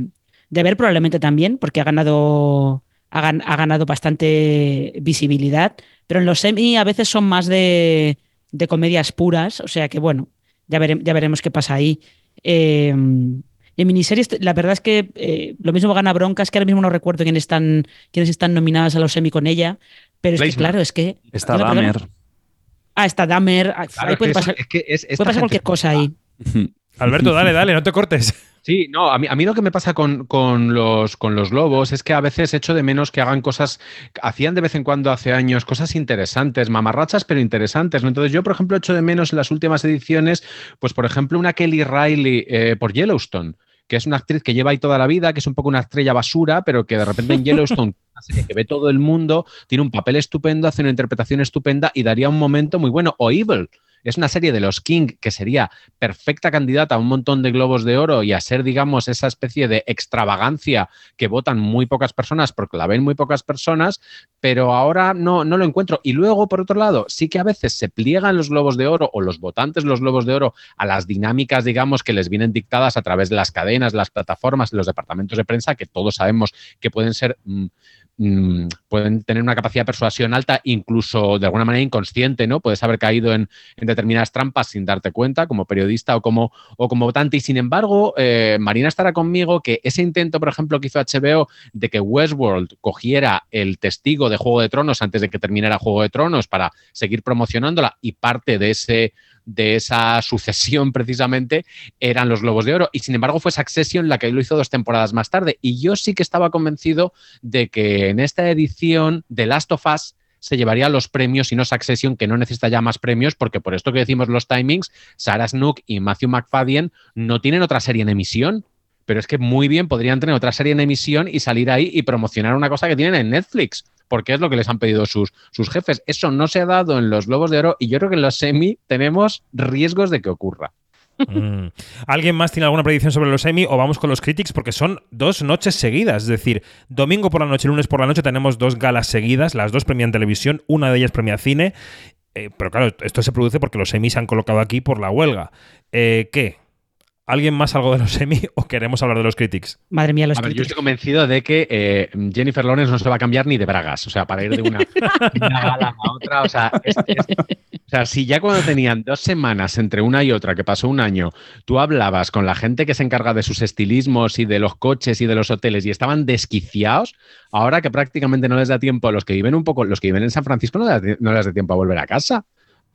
de ver probablemente también, porque ha ganado, ha, gan- ha ganado bastante visibilidad, pero en los semi a veces son más de, de comedias puras, o sea que bueno, ya, vere- ya veremos qué pasa ahí. Eh, y en miniseries, la verdad es que eh, lo mismo gana Broncas, que ahora mismo no recuerdo quiénes están, quiénes están nominadas a los semi con ella, pero es que claro, es que... Está. Dahmer. Ah, está Dahmer, ah, Claro, ahí es puede pasar, es- es que es- esta puede pasar gente- cualquier cosa ahí. Alberto, dale, dale, no te cortes. Sí, no, a mí, a mí lo que me pasa con, con los, con los lobos es que a veces echo de menos que hagan cosas, hacían de vez en cuando hace años cosas interesantes, mamarrachas, pero interesantes. ¿no? Entonces yo, por ejemplo, echo de menos en las últimas ediciones, pues por ejemplo, una Kelly Riley eh, por Yellowstone que es una actriz que lleva ahí toda la vida, que es un poco una estrella basura, pero que de repente en Yellowstone, una serie que ve todo el mundo, tiene un papel estupendo, hace una interpretación estupenda y daría un momento muy bueno. O Evil, es una serie de los King que sería perfecta candidata a un montón de globos de oro y a ser, digamos, esa especie de extravagancia que votan muy pocas personas porque la ven muy pocas personas, pero ahora no, no lo encuentro. Y luego, por otro lado, sí que a veces se pliegan los globos de oro o los votantes los globos de oro a las dinámicas, digamos, que les vienen dictadas a través de las cadenas, las plataformas, los departamentos de prensa, que todos sabemos que pueden ser... mm, mm, pueden tener una capacidad de persuasión alta, incluso de alguna manera inconsciente, ¿no? Puedes haber caído en, determinadas trampas sin darte cuenta, como periodista o como, o como votante. Y sin embargo, eh, Marina estará conmigo que ese intento, por ejemplo, que hizo HBO de que Westworld cogiera el testigo de Juego de Tronos antes de que terminara Juego de Tronos para seguir promocionándola y parte de ese de esa sucesión precisamente eran los Globos de Oro. Y sin embargo fue Succession la que lo hizo dos temporadas más tarde. Y yo sí que estaba convencido de que en esta edición de Last of Us se llevaría los premios y no Succession, que no necesita ya más premios, porque por esto que decimos los timings, Sarah Snook y Matthew McFadden no tienen otra serie en emisión, pero es que muy bien podrían tener otra serie en emisión y salir ahí y promocionar una cosa que tienen en Netflix, porque es lo que les han pedido sus, sus jefes. Eso no se ha dado en los Globos de Oro y yo creo que en los semi tenemos riesgos de que ocurra. Mm. ¿Alguien más tiene alguna predicción sobre los Emmy o vamos con los Critics? Porque son dos noches seguidas. Es decir, domingo por la noche, lunes por la noche tenemos dos galas seguidas. Las dos premian televisión, una de ellas premia cine. Eh, pero claro, esto se produce porque los Emmy se han colocado aquí por la huelga. Eh, ¿Qué? ¿Alguien más algo de los Emmy o queremos hablar de los Critics? Madre mía, los A ver, yo estoy convencido de que eh, Jennifer Lawrence no se va a cambiar ni de bragas, o sea, para ir de una, una gala a otra, o sea, es- es- o sea, si ya cuando tenían dos semanas entre una y otra, que pasó un año, tú hablabas con la gente que se encarga de sus estilismos y de los coches y de los hoteles y estaban desquiciados, ahora que prácticamente no les da tiempo a los que viven un poco, los que viven en San Francisco no les da, no les da tiempo a volver a casa.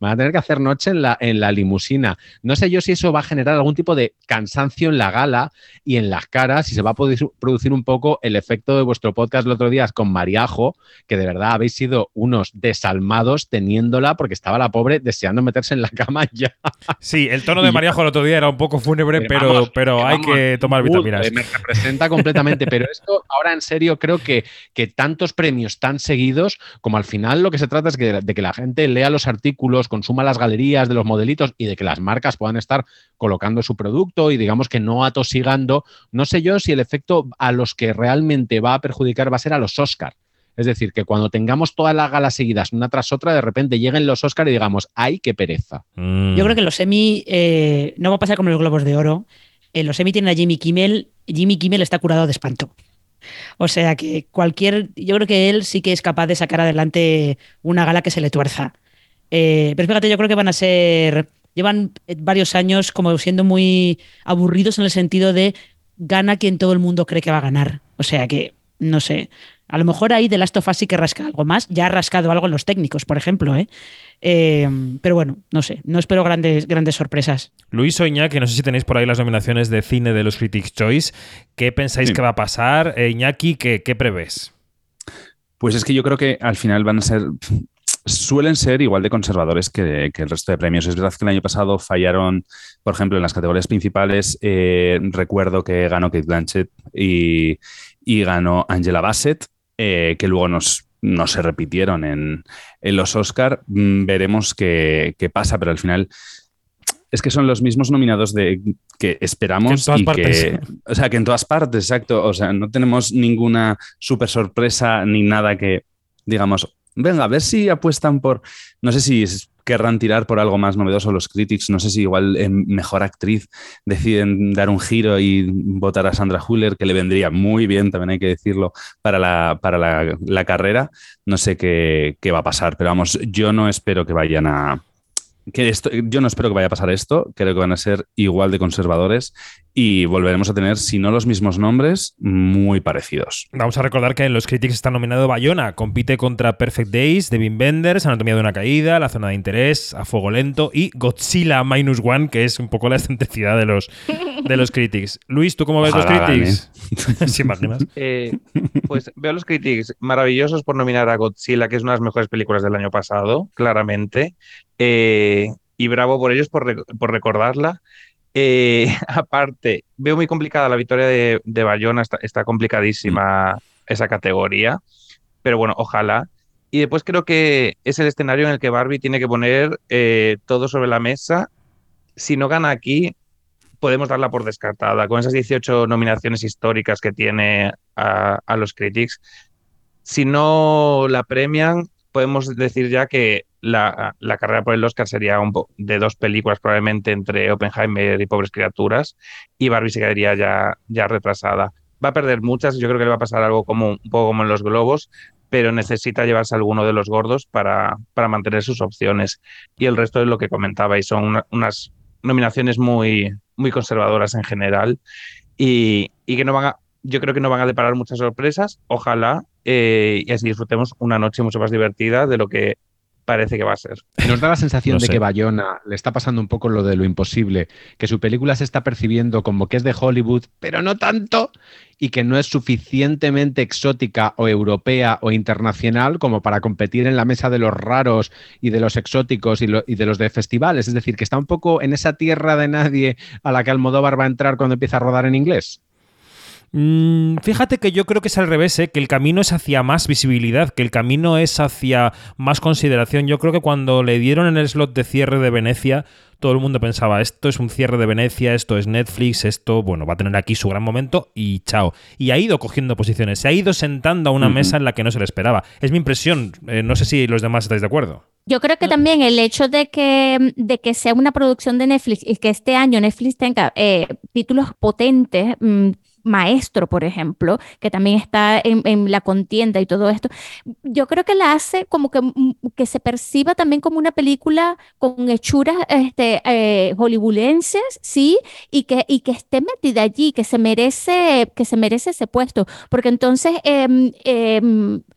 Van a tener que hacer noche en la, en la limusina. No sé yo si eso va a generar algún tipo de cansancio en la gala y en las caras, si se va a producir un poco el efecto de vuestro podcast el otro día con Mariajo, que de verdad habéis sido unos desalmados teniéndola porque estaba la pobre deseando meterse en la cama ya. Sí, el tono de Mariajo el otro día era un poco fúnebre, pero, vamos, pero que hay vamos, que tomar vitaminas. Me representa completamente, pero esto ahora en serio creo que, que tantos premios tan seguidos, como al final lo que se trata es que, de que la gente lea los artículos, consuma las galerías de los modelitos y de que las marcas puedan estar colocando su producto y digamos que no atosigando. No sé yo si el efecto a los que realmente va a perjudicar va a ser a los Oscar. Es decir, que cuando tengamos todas las galas seguidas una tras otra, de repente lleguen los Oscar y digamos, ¡ay, qué pereza! Mm. Yo creo que los Emmy eh, no va a pasar como los Globos de Oro. En los Emmy tienen a Jimmy Kimmel. Jimmy Kimmel está curado de espanto. O sea que cualquier. Yo creo que él sí que es capaz de sacar adelante una gala que se le tuerza. Eh, pero fíjate, yo creo que van a ser. Llevan eh, varios años como siendo muy aburridos en el sentido de gana quien todo el mundo cree que va a ganar. O sea que, no sé. A lo mejor ahí The Last of Us sí que rasca algo más. Ya ha rascado algo en los técnicos, por ejemplo. ¿eh? Eh, pero bueno, no sé. No espero grandes, grandes sorpresas. Luis o Iñaki, no sé si tenéis por ahí las nominaciones de cine de los Critics' Choice. ¿Qué pensáis Sí. que va a pasar? Eh, Iñaki, ¿qué, qué prevés? Pues es que yo creo que al final van a ser suelen ser igual de conservadores que, que, el resto de premios. Es verdad que el año pasado fallaron, por ejemplo, en las categorías principales. Eh, recuerdo que ganó Kate Blanchett y, y ganó Angela Bassett, eh, que luego nos, no se repitieron en, en los Oscar. Mm, veremos qué, qué, pasa, pero al final es que son los mismos nominados de que esperamos que en todas y partes. que o sea que en todas partes exacto o sea no tenemos ninguna super sorpresa ni nada que digamos venga a ver si apuestan por no sé si querrán tirar por algo más novedoso los critics no sé si igual en mejor actriz deciden dar un giro y votar a Sandra Huller que le vendría muy bien también hay que decirlo para la para la, la carrera. No sé qué, qué va a pasar pero vamos yo no espero que vayan a que esto, yo no espero que vaya a pasar esto, creo que van a ser igual de conservadores y volveremos a tener, si no los mismos nombres, muy parecidos. Vamos a recordar que en los Critics está nominado Bayona, compite contra Perfect Days, de Wim Wenders, Anatomía de una caída, La zona de interés, A fuego lento y Godzilla Minus One, que es un poco la excentricidad de los, de los Critics. Luis, ¿tú cómo ves Ojalá los Critics? ¿Se imaginas? Eh, pues veo los Critics maravillosos por nominar a Godzilla, que es una de las mejores películas del año pasado, claramente. Eh, y bravo por ellos por, por recordarla. Eh, aparte, veo muy complicada la victoria de, de Bayona, está, está complicadísima esa categoría, pero bueno, ojalá. Y después creo que es el escenario en el que Barbie tiene que poner eh, todo sobre la mesa. Si no gana aquí, podemos darla por descartada. Con esas 18 nominaciones históricas que tiene a, a los Critics, si no la premian, podemos decir ya que la, la carrera por el Oscar sería de dos películas, probablemente entre Oppenheimer y Pobres Criaturas, y Barbie se quedaría ya, ya retrasada. Va a perder muchas, yo creo que le va a pasar algo como un poco como en los globos, pero necesita llevarse alguno de los gordos para, para mantener sus opciones. Y el resto es lo que comentabais, son una- unas nominaciones muy, muy conservadoras en general y, y que no van yo creo que no van a deparar muchas sorpresas, ojalá, eh, y así disfrutemos una noche mucho más divertida de lo que parece que va a ser. Nos da la sensación No de sé. que Bayona le está pasando un poco lo de lo imposible, que su película se está percibiendo como que es de Hollywood, pero no tanto, y que no es suficientemente exótica o europea o internacional como para competir en la mesa de los raros y de los exóticos y, lo- y de los de festivales. Es decir, que está un poco en esa tierra de nadie a la que Almodóvar va a entrar cuando empieza a rodar en inglés. Mm, fíjate que yo creo que es al revés, ¿eh? que el camino es hacia más visibilidad, que el camino es hacia más consideración. Yo creo que cuando le dieron en el slot de cierre de Venecia, todo el mundo pensaba, esto es un cierre de Venecia, esto es Netflix, esto, bueno, va a tener aquí su gran momento y chao. Y ha ido cogiendo posiciones, se ha ido sentando a una mesa en la que no se le esperaba. Es mi impresión, eh, no sé si los demás estáis de acuerdo. Yo creo que también el hecho de que, de que sea una producción de Netflix y que este año Netflix tenga eh, títulos potentes, mm, Maestro, por ejemplo, que también está en, la contienda y todo esto, yo creo que la hace como que, mm, que se perciba también como una película con hechuras este, eh, hollywoodenses, sí, y que, y que esté metida allí, que se merece, que se merece ese puesto, porque entonces em,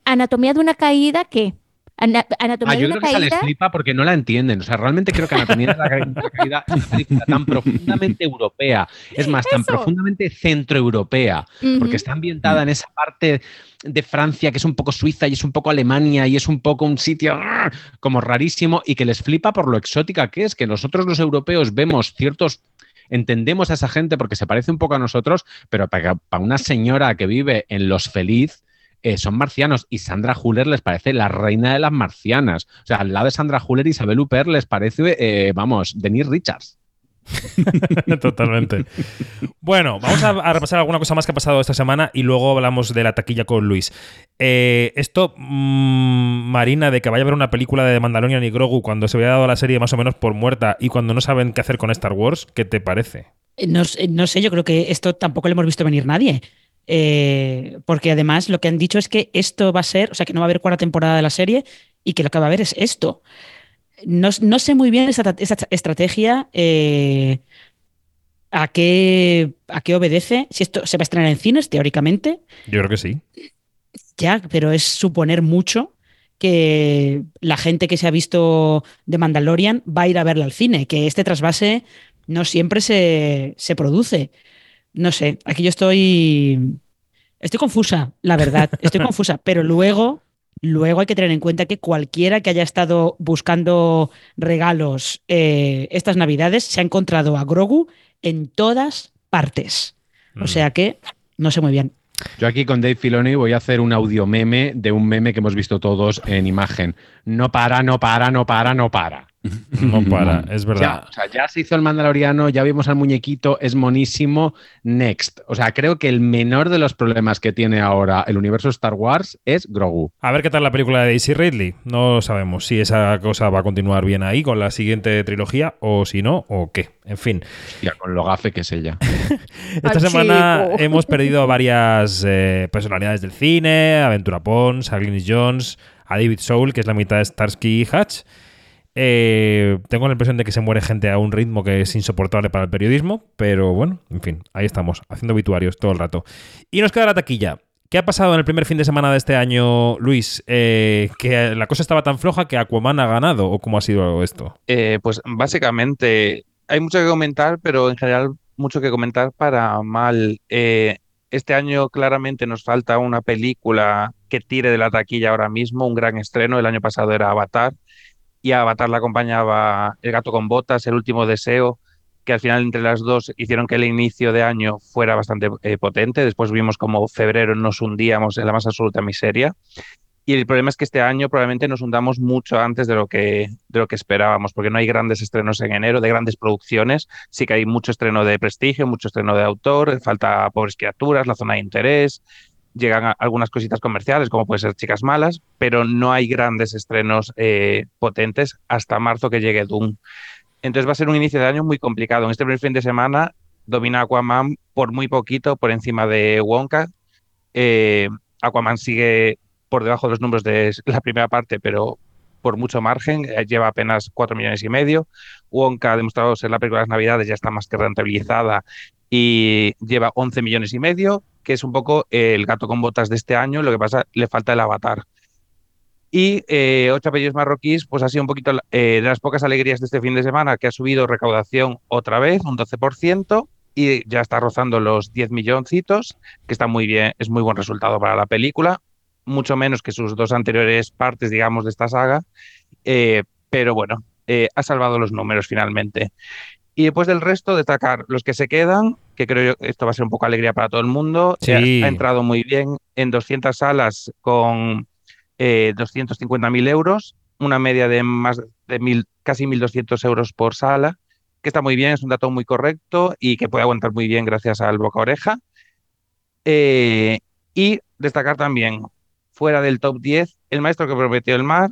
Anatomía de una caída, ¿qué? Ana- Anatomía Ah, de yo una creo que se les flipa porque no la entienden. O sea, realmente creo que Anatomía de la Caída es una película tan profundamente europea. Es más, tan Eso. profundamente centroeuropea. Porque Ujú. está ambientada en esa parte de Francia que es un poco Suiza y es un poco Alemania y es un poco un sitio ¡ah! como rarísimo y que les flipa por lo exótica que es. Que nosotros los europeos vemos ciertos entendemos a esa gente porque se parece un poco a nosotros, pero para, para una señora que vive en Los Feliz, eh, son marcianos y Sandra Huller les parece la reina de las marcianas. O sea, al lado de Sandra Huller, Isabel Huppert les parece, eh, vamos, Denise Richards. Totalmente. Bueno, vamos a, a repasar alguna cosa más que ha pasado esta semana y luego hablamos de la taquilla con Luis. Eh, esto, mm, Marina, de que vaya a haber una película de Mandalorian y Grogu cuando se había dado la serie más o menos por muerta y cuando no saben qué hacer con Star Wars, ¿qué te parece? No, no sé, yo creo que esto tampoco lo hemos visto venir nadie. Eh, porque además lo que han dicho es que esto va a ser, o sea, que no va a haber cuarta temporada de la serie y que lo que va a haber es esto. No, sé muy bien esa, tra- esa estrategia eh, a qué, a qué obedece. Si esto se va a estrenar en cines, teóricamente, Yo creo que sí. ya, pero es suponer mucho que la gente que se ha visto de Mandalorian va a ir a verla al cine, que este trasvase no siempre se, se produce. No sé, aquí yo estoy. Estoy confusa, la verdad. Estoy confusa, pero luego Luego hay que tener en cuenta que cualquiera que haya estado buscando regalos eh, estas navidades se ha encontrado a Grogu en todas partes. O Mm. sea que no sé muy bien. Yo aquí con Dave Filoni voy a hacer un audio meme de un meme que hemos visto todos en imagen. No para, no para, no para, no para. No para, es Ya, verdad. o sea, ya se hizo el Mandaloriano, ya vimos al muñequito, es monísimo. Next. O sea, creo que el menor de los problemas que tiene ahora el universo Star Wars es Grogu. A ver qué tal la película de Daisy Ridley. No sabemos si esa cosa va a continuar bien ahí con la siguiente trilogía o si no, o qué. En fin. Hostia, con lo gafe que es ella. Esta semana chico. hemos perdido a varias eh, personalidades del cine, a Ventura Pons, a Glynis Jones, a David Soul, que es la mitad de Starsky y Hatch. Eh, tengo la impresión de que se muere gente a un ritmo que es insoportable para el periodismo, pero bueno, en fin, ahí estamos, haciendo obituarios todo el rato. Y nos queda la taquilla. ¿Qué ha pasado en el primer fin de semana de este año, Luis? Eh, que la cosa estaba tan floja que Aquaman ha ganado, ¿o cómo ha sido esto? Eh, pues básicamente hay mucho que comentar, pero en general mucho que comentar para mal. Este año claramente nos falta una película que tire de la taquilla ahora mismo, un gran estreno. El año pasado era Avatar y a Avatar la acompañaba El gato con botas, El último deseo, que al final entre las dos hicieron que el inicio de año fuera bastante eh, potente. Después vimos como febrero nos hundíamos en la más absoluta miseria. Y el problema es que este año probablemente nos hundamos mucho antes de lo que, de lo que esperábamos, porque no hay grandes estrenos en enero, de grandes producciones. Sí que hay mucho estreno de prestigio, mucho estreno de autor, falta Pobres Criaturas, La Zona de Interés, llegan algunas cositas comerciales, como puede ser Chicas Malas, pero no hay grandes estrenos eh, potentes hasta marzo que llegue Doom. Entonces va a ser un inicio de año muy complicado. En este primer fin de semana domina Aquaman por muy poquito por encima de Wonka. Eh, Aquaman sigue por debajo de los números de la primera parte, pero por mucho margen, eh, lleva apenas 4 millones y medio. Wonka ha demostrado ser la película de las Navidades, ya está más que rentabilizada y lleva 11 millones y medio, que es un poco el gato con botas de este año, lo que pasa, le falta el avatar. Y eh, Ocho apellidos marroquíes, pues ha sido un poquito eh, de las pocas alegrías de este fin de semana, que ha subido recaudación otra vez, un 12%, y ya está rozando los 10 milloncitos, que está muy bien, es muy buen resultado para la película, mucho menos que sus dos anteriores partes, digamos, de esta saga, eh, pero bueno, eh, ha salvado los números finalmente. Y después del resto, destacar los que se quedan, que creo yo que esto va a ser un poco alegría para todo el mundo. Sí. Eh, ha entrado muy bien en 200 salas con eh, 250.000 euros, una media de más de mil, casi 1.200 euros por sala, que está muy bien, es un dato muy correcto y que puede aguantar muy bien gracias al boca oreja. Eh, y destacar también, fuera del top 10, El maestro que prometió el mar,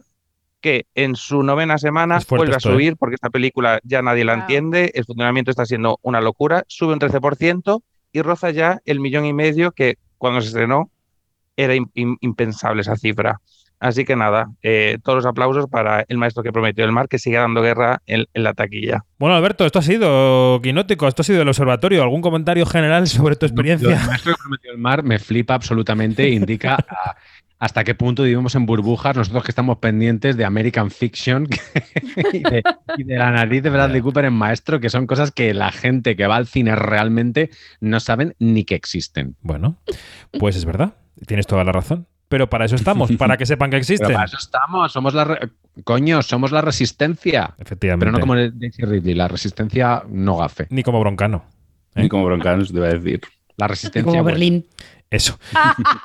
que en su novena semana vuelve a ¿eh? subir porque esta película ya nadie la Wow. entiende, el funcionamiento está siendo una locura, sube un 13% y roza ya el millón y medio que cuando se estrenó era im- im- impensable esa cifra. Así que nada, eh, todos los aplausos para el maestro que prometió el mar, que sigue dando guerra en, en la taquilla. Bueno, Alberto, esto ha sido Quinótico, esto ha sido el observatorio. ¿Algún comentario general sobre tu experiencia? del maestro que prometió el mar me flipa absolutamente, indica a- hasta qué punto vivimos en burbujas nosotros que estamos pendientes de American Fiction y, de, y de la nariz de Bradley Cooper en maestro, que son cosas que la gente que va al cine realmente no saben ni que existen. Bueno, pues es verdad, tienes toda la razón. Pero para eso estamos, para que sepan que Pero existen. para eso estamos, somos la re- coño, somos la resistencia. Efectivamente. Pero no como Daisy Ridley, la resistencia no gafe. Ni como broncano. Ni como broncanos te iba a decir. La resistencia. como buena. Berlín. Eso.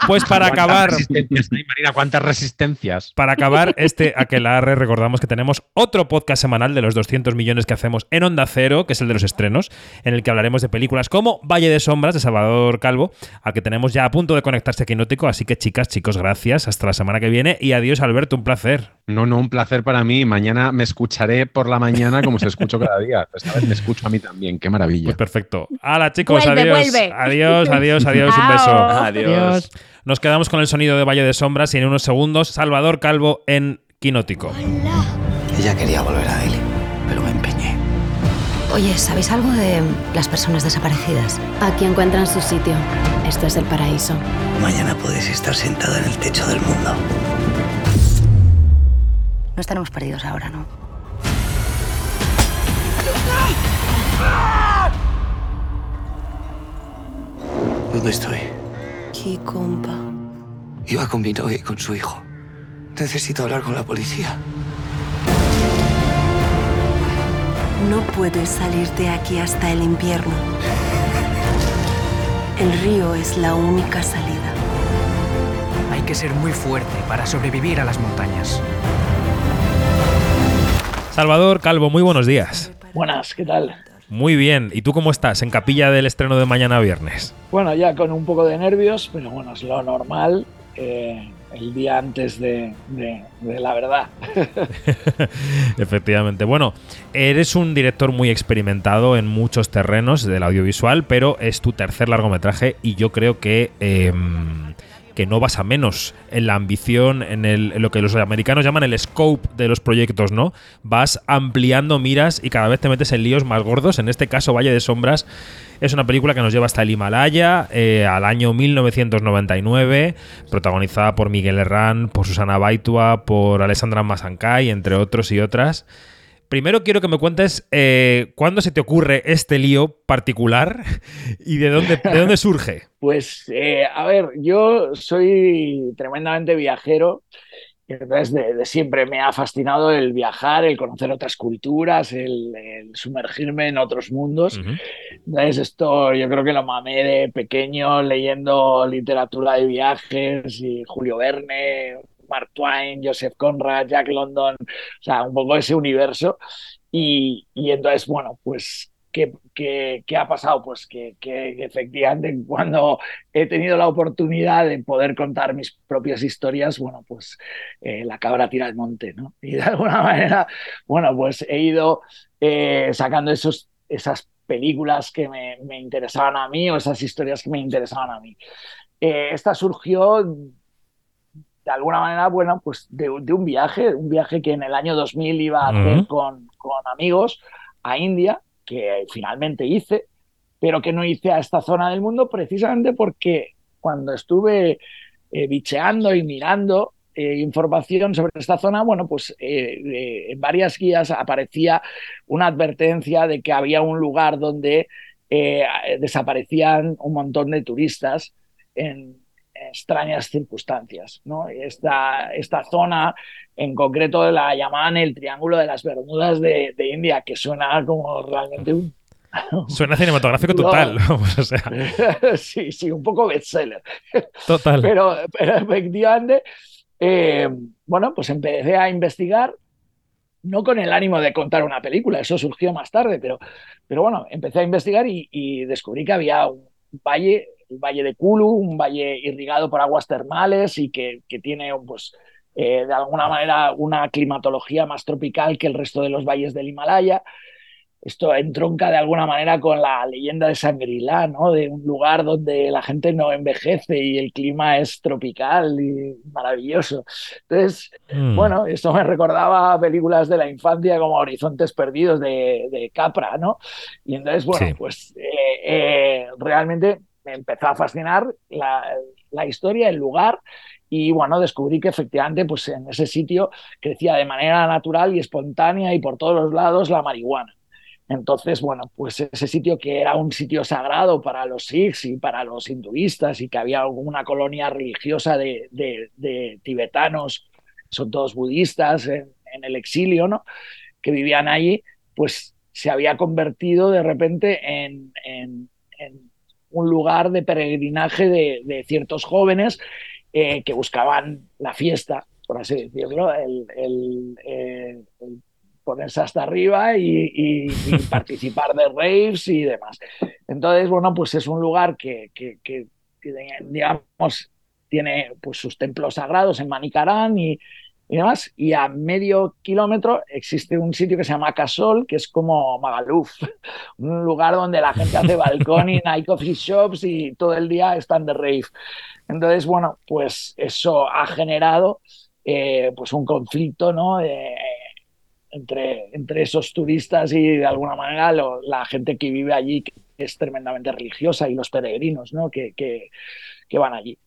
Pues para ¿Cuántas acabar, resistencias hay, Marina? ¿Cuántas resistencias? para acabar este Aquelarre, recordamos que tenemos otro podcast semanal de los 200 millones que hacemos en Onda Cero, que es el de los estrenos, en el que hablaremos de películas como Valle de Sombras de Salvador Calvo, al que tenemos ya a punto de conectarse aquí Quinótico. Así que chicas, chicos, gracias. Hasta la semana que viene y adiós, Alberto, un placer. No, no, un placer para mí. Mañana me escucharé por la mañana como se escucho cada día. Esta vez me escucho a mí también. Qué maravilla. Pues perfecto. Hala, chicos, Vuelve, adiós. vuelve. Adiós, adiós, adiós. Un beso. Adiós. Nos quedamos con el sonido de Valle de Sombras y en unos segundos Salvador Calvo en Quinótico. Ella quería volver a Delhi, pero me empeñé. Oye, ¿sabéis algo de las personas desaparecidas? Aquí encuentran su sitio. Esto es el paraíso. Mañana puedes estar sentada en el techo del mundo. No estaremos perdidos ahora, ¿no? ¿Dónde estoy? Aquí, compa. Iba con mi novia y con su hijo. Necesito hablar con la policía. No puedes salir de aquí hasta el invierno. El río es la única salida. Hay que ser muy fuerte para sobrevivir a las montañas. Salvador Calvo, muy buenos días. Buenas, ¿qué tal? Muy bien. ¿Y tú cómo estás en capilla del estreno de mañana viernes? Bueno, ya con un poco de nervios, pero bueno, es lo normal. Eh, el día antes de, de, de la verdad. Efectivamente. Bueno, eres un director muy experimentado en muchos terrenos del audiovisual, pero es tu tercer largometraje y yo creo que... Eh, que no vas a menos en la ambición, en, lo que los americanos llaman el scope de los proyectos, ¿no? Vas ampliando miras y cada vez te metes en líos más gordos. En este caso, Valle de Sombras es una película que nos lleva hasta el Himalaya, eh, al año 1999, protagonizada por Miguel Herrán, por Susana Baitua, por Alessandra Masancay, entre otros y otras. Primero quiero que me cuentes eh, cuándo se te ocurre este lío particular y de dónde, de dónde surge. Pues, eh, a ver, yo soy tremendamente viajero. Entonces, de, de, siempre me ha fascinado el viajar, el conocer otras culturas, el, el sumergirme en otros mundos. Uh -huh. Entonces, esto yo creo que lo mamé de pequeño leyendo literatura de viajes y Julio Verne, Mark Twain, Joseph Conrad, Jack London, o sea, un poco ese universo. Y, y entonces, bueno, pues, ¿qué, qué, qué ha pasado? Pues que, que, efectivamente cuando he tenido la oportunidad de poder contar mis propias historias, bueno, pues eh, la cabra tira al monte, ¿no? Y de alguna manera, bueno, pues he ido eh, sacando esos, esas películas que me, interesaban a mí o esas historias que me interesaban a mí. Eh, esta surgió de alguna manera, bueno, pues de, de, un viaje, un viaje que en el año 2000 iba a hacer uh -huh. con, con, amigos a India, que finalmente hice, pero que no hice a esta zona del mundo precisamente porque cuando estuve eh, bicheando y mirando eh, información sobre esta zona, bueno, pues eh, en varias guías aparecía una advertencia de que había un lugar donde desaparecían un montón de turistas en, extrañas circunstancias. ¿no? Esta, esta zona en concreto la llamaban el Triángulo de las Bermudas de, de India, que suena como realmente un... Suena cinematográfico total. No. o sea. sí, sí, un poco bestseller. Total. Pero, pero efectivamente, eh, bueno, pues empecé a investigar no con el ánimo de contar una película, eso surgió más tarde, pero, pero bueno, empecé a investigar y, y descubrí que había un valle el valle de Kulu, un valle irrigado por aguas termales y que, que tiene, pues, eh, de alguna manera, una climatología más tropical que el resto de los valles del Himalaya. Esto entronca de alguna manera con la leyenda de Shangri-La, ¿no? De un lugar donde la gente no envejece y el clima es tropical y maravilloso. Entonces, mm. bueno, esto me recordaba películas de la infancia como Horizontes Perdidos de, de Capra, ¿no? Y entonces, bueno, sí. pues eh, eh, realmente empezó a fascinar la, historia, el lugar, y bueno, descubrí que efectivamente pues en ese sitio crecía de manera natural y espontánea y por todos los lados la marihuana. Entonces, bueno, pues ese sitio que era un sitio sagrado para los sikhs y para los hinduistas y que había una colonia religiosa de, tibetanos, son todos budistas en, el exilio, ¿no? Que vivían allí, pues se había convertido de repente en, en, en un lugar de peregrinaje de, de ciertos jóvenes eh, que buscaban la fiesta, por así decirlo, el, el, eh, el ponerse hasta arriba y, y, y participar de raves y demás. Entonces, bueno, pues es un lugar que, que, que, que digamos, tiene pues, sus templos sagrados en Manicarán y, y demás. Y a medio kilómetro existe un sitio que se llama Casol, que es como Magaluf, un lugar donde la gente hace balcón y hay coffee shops y todo el día están de rave. Entonces, bueno, pues eso ha generado eh, pues un conflicto, ¿no? Eh, entre, entre esos turistas y de alguna manera lo, la gente que vive allí, que es tremendamente religiosa, y los peregrinos, ¿no? Que, que, que van allí.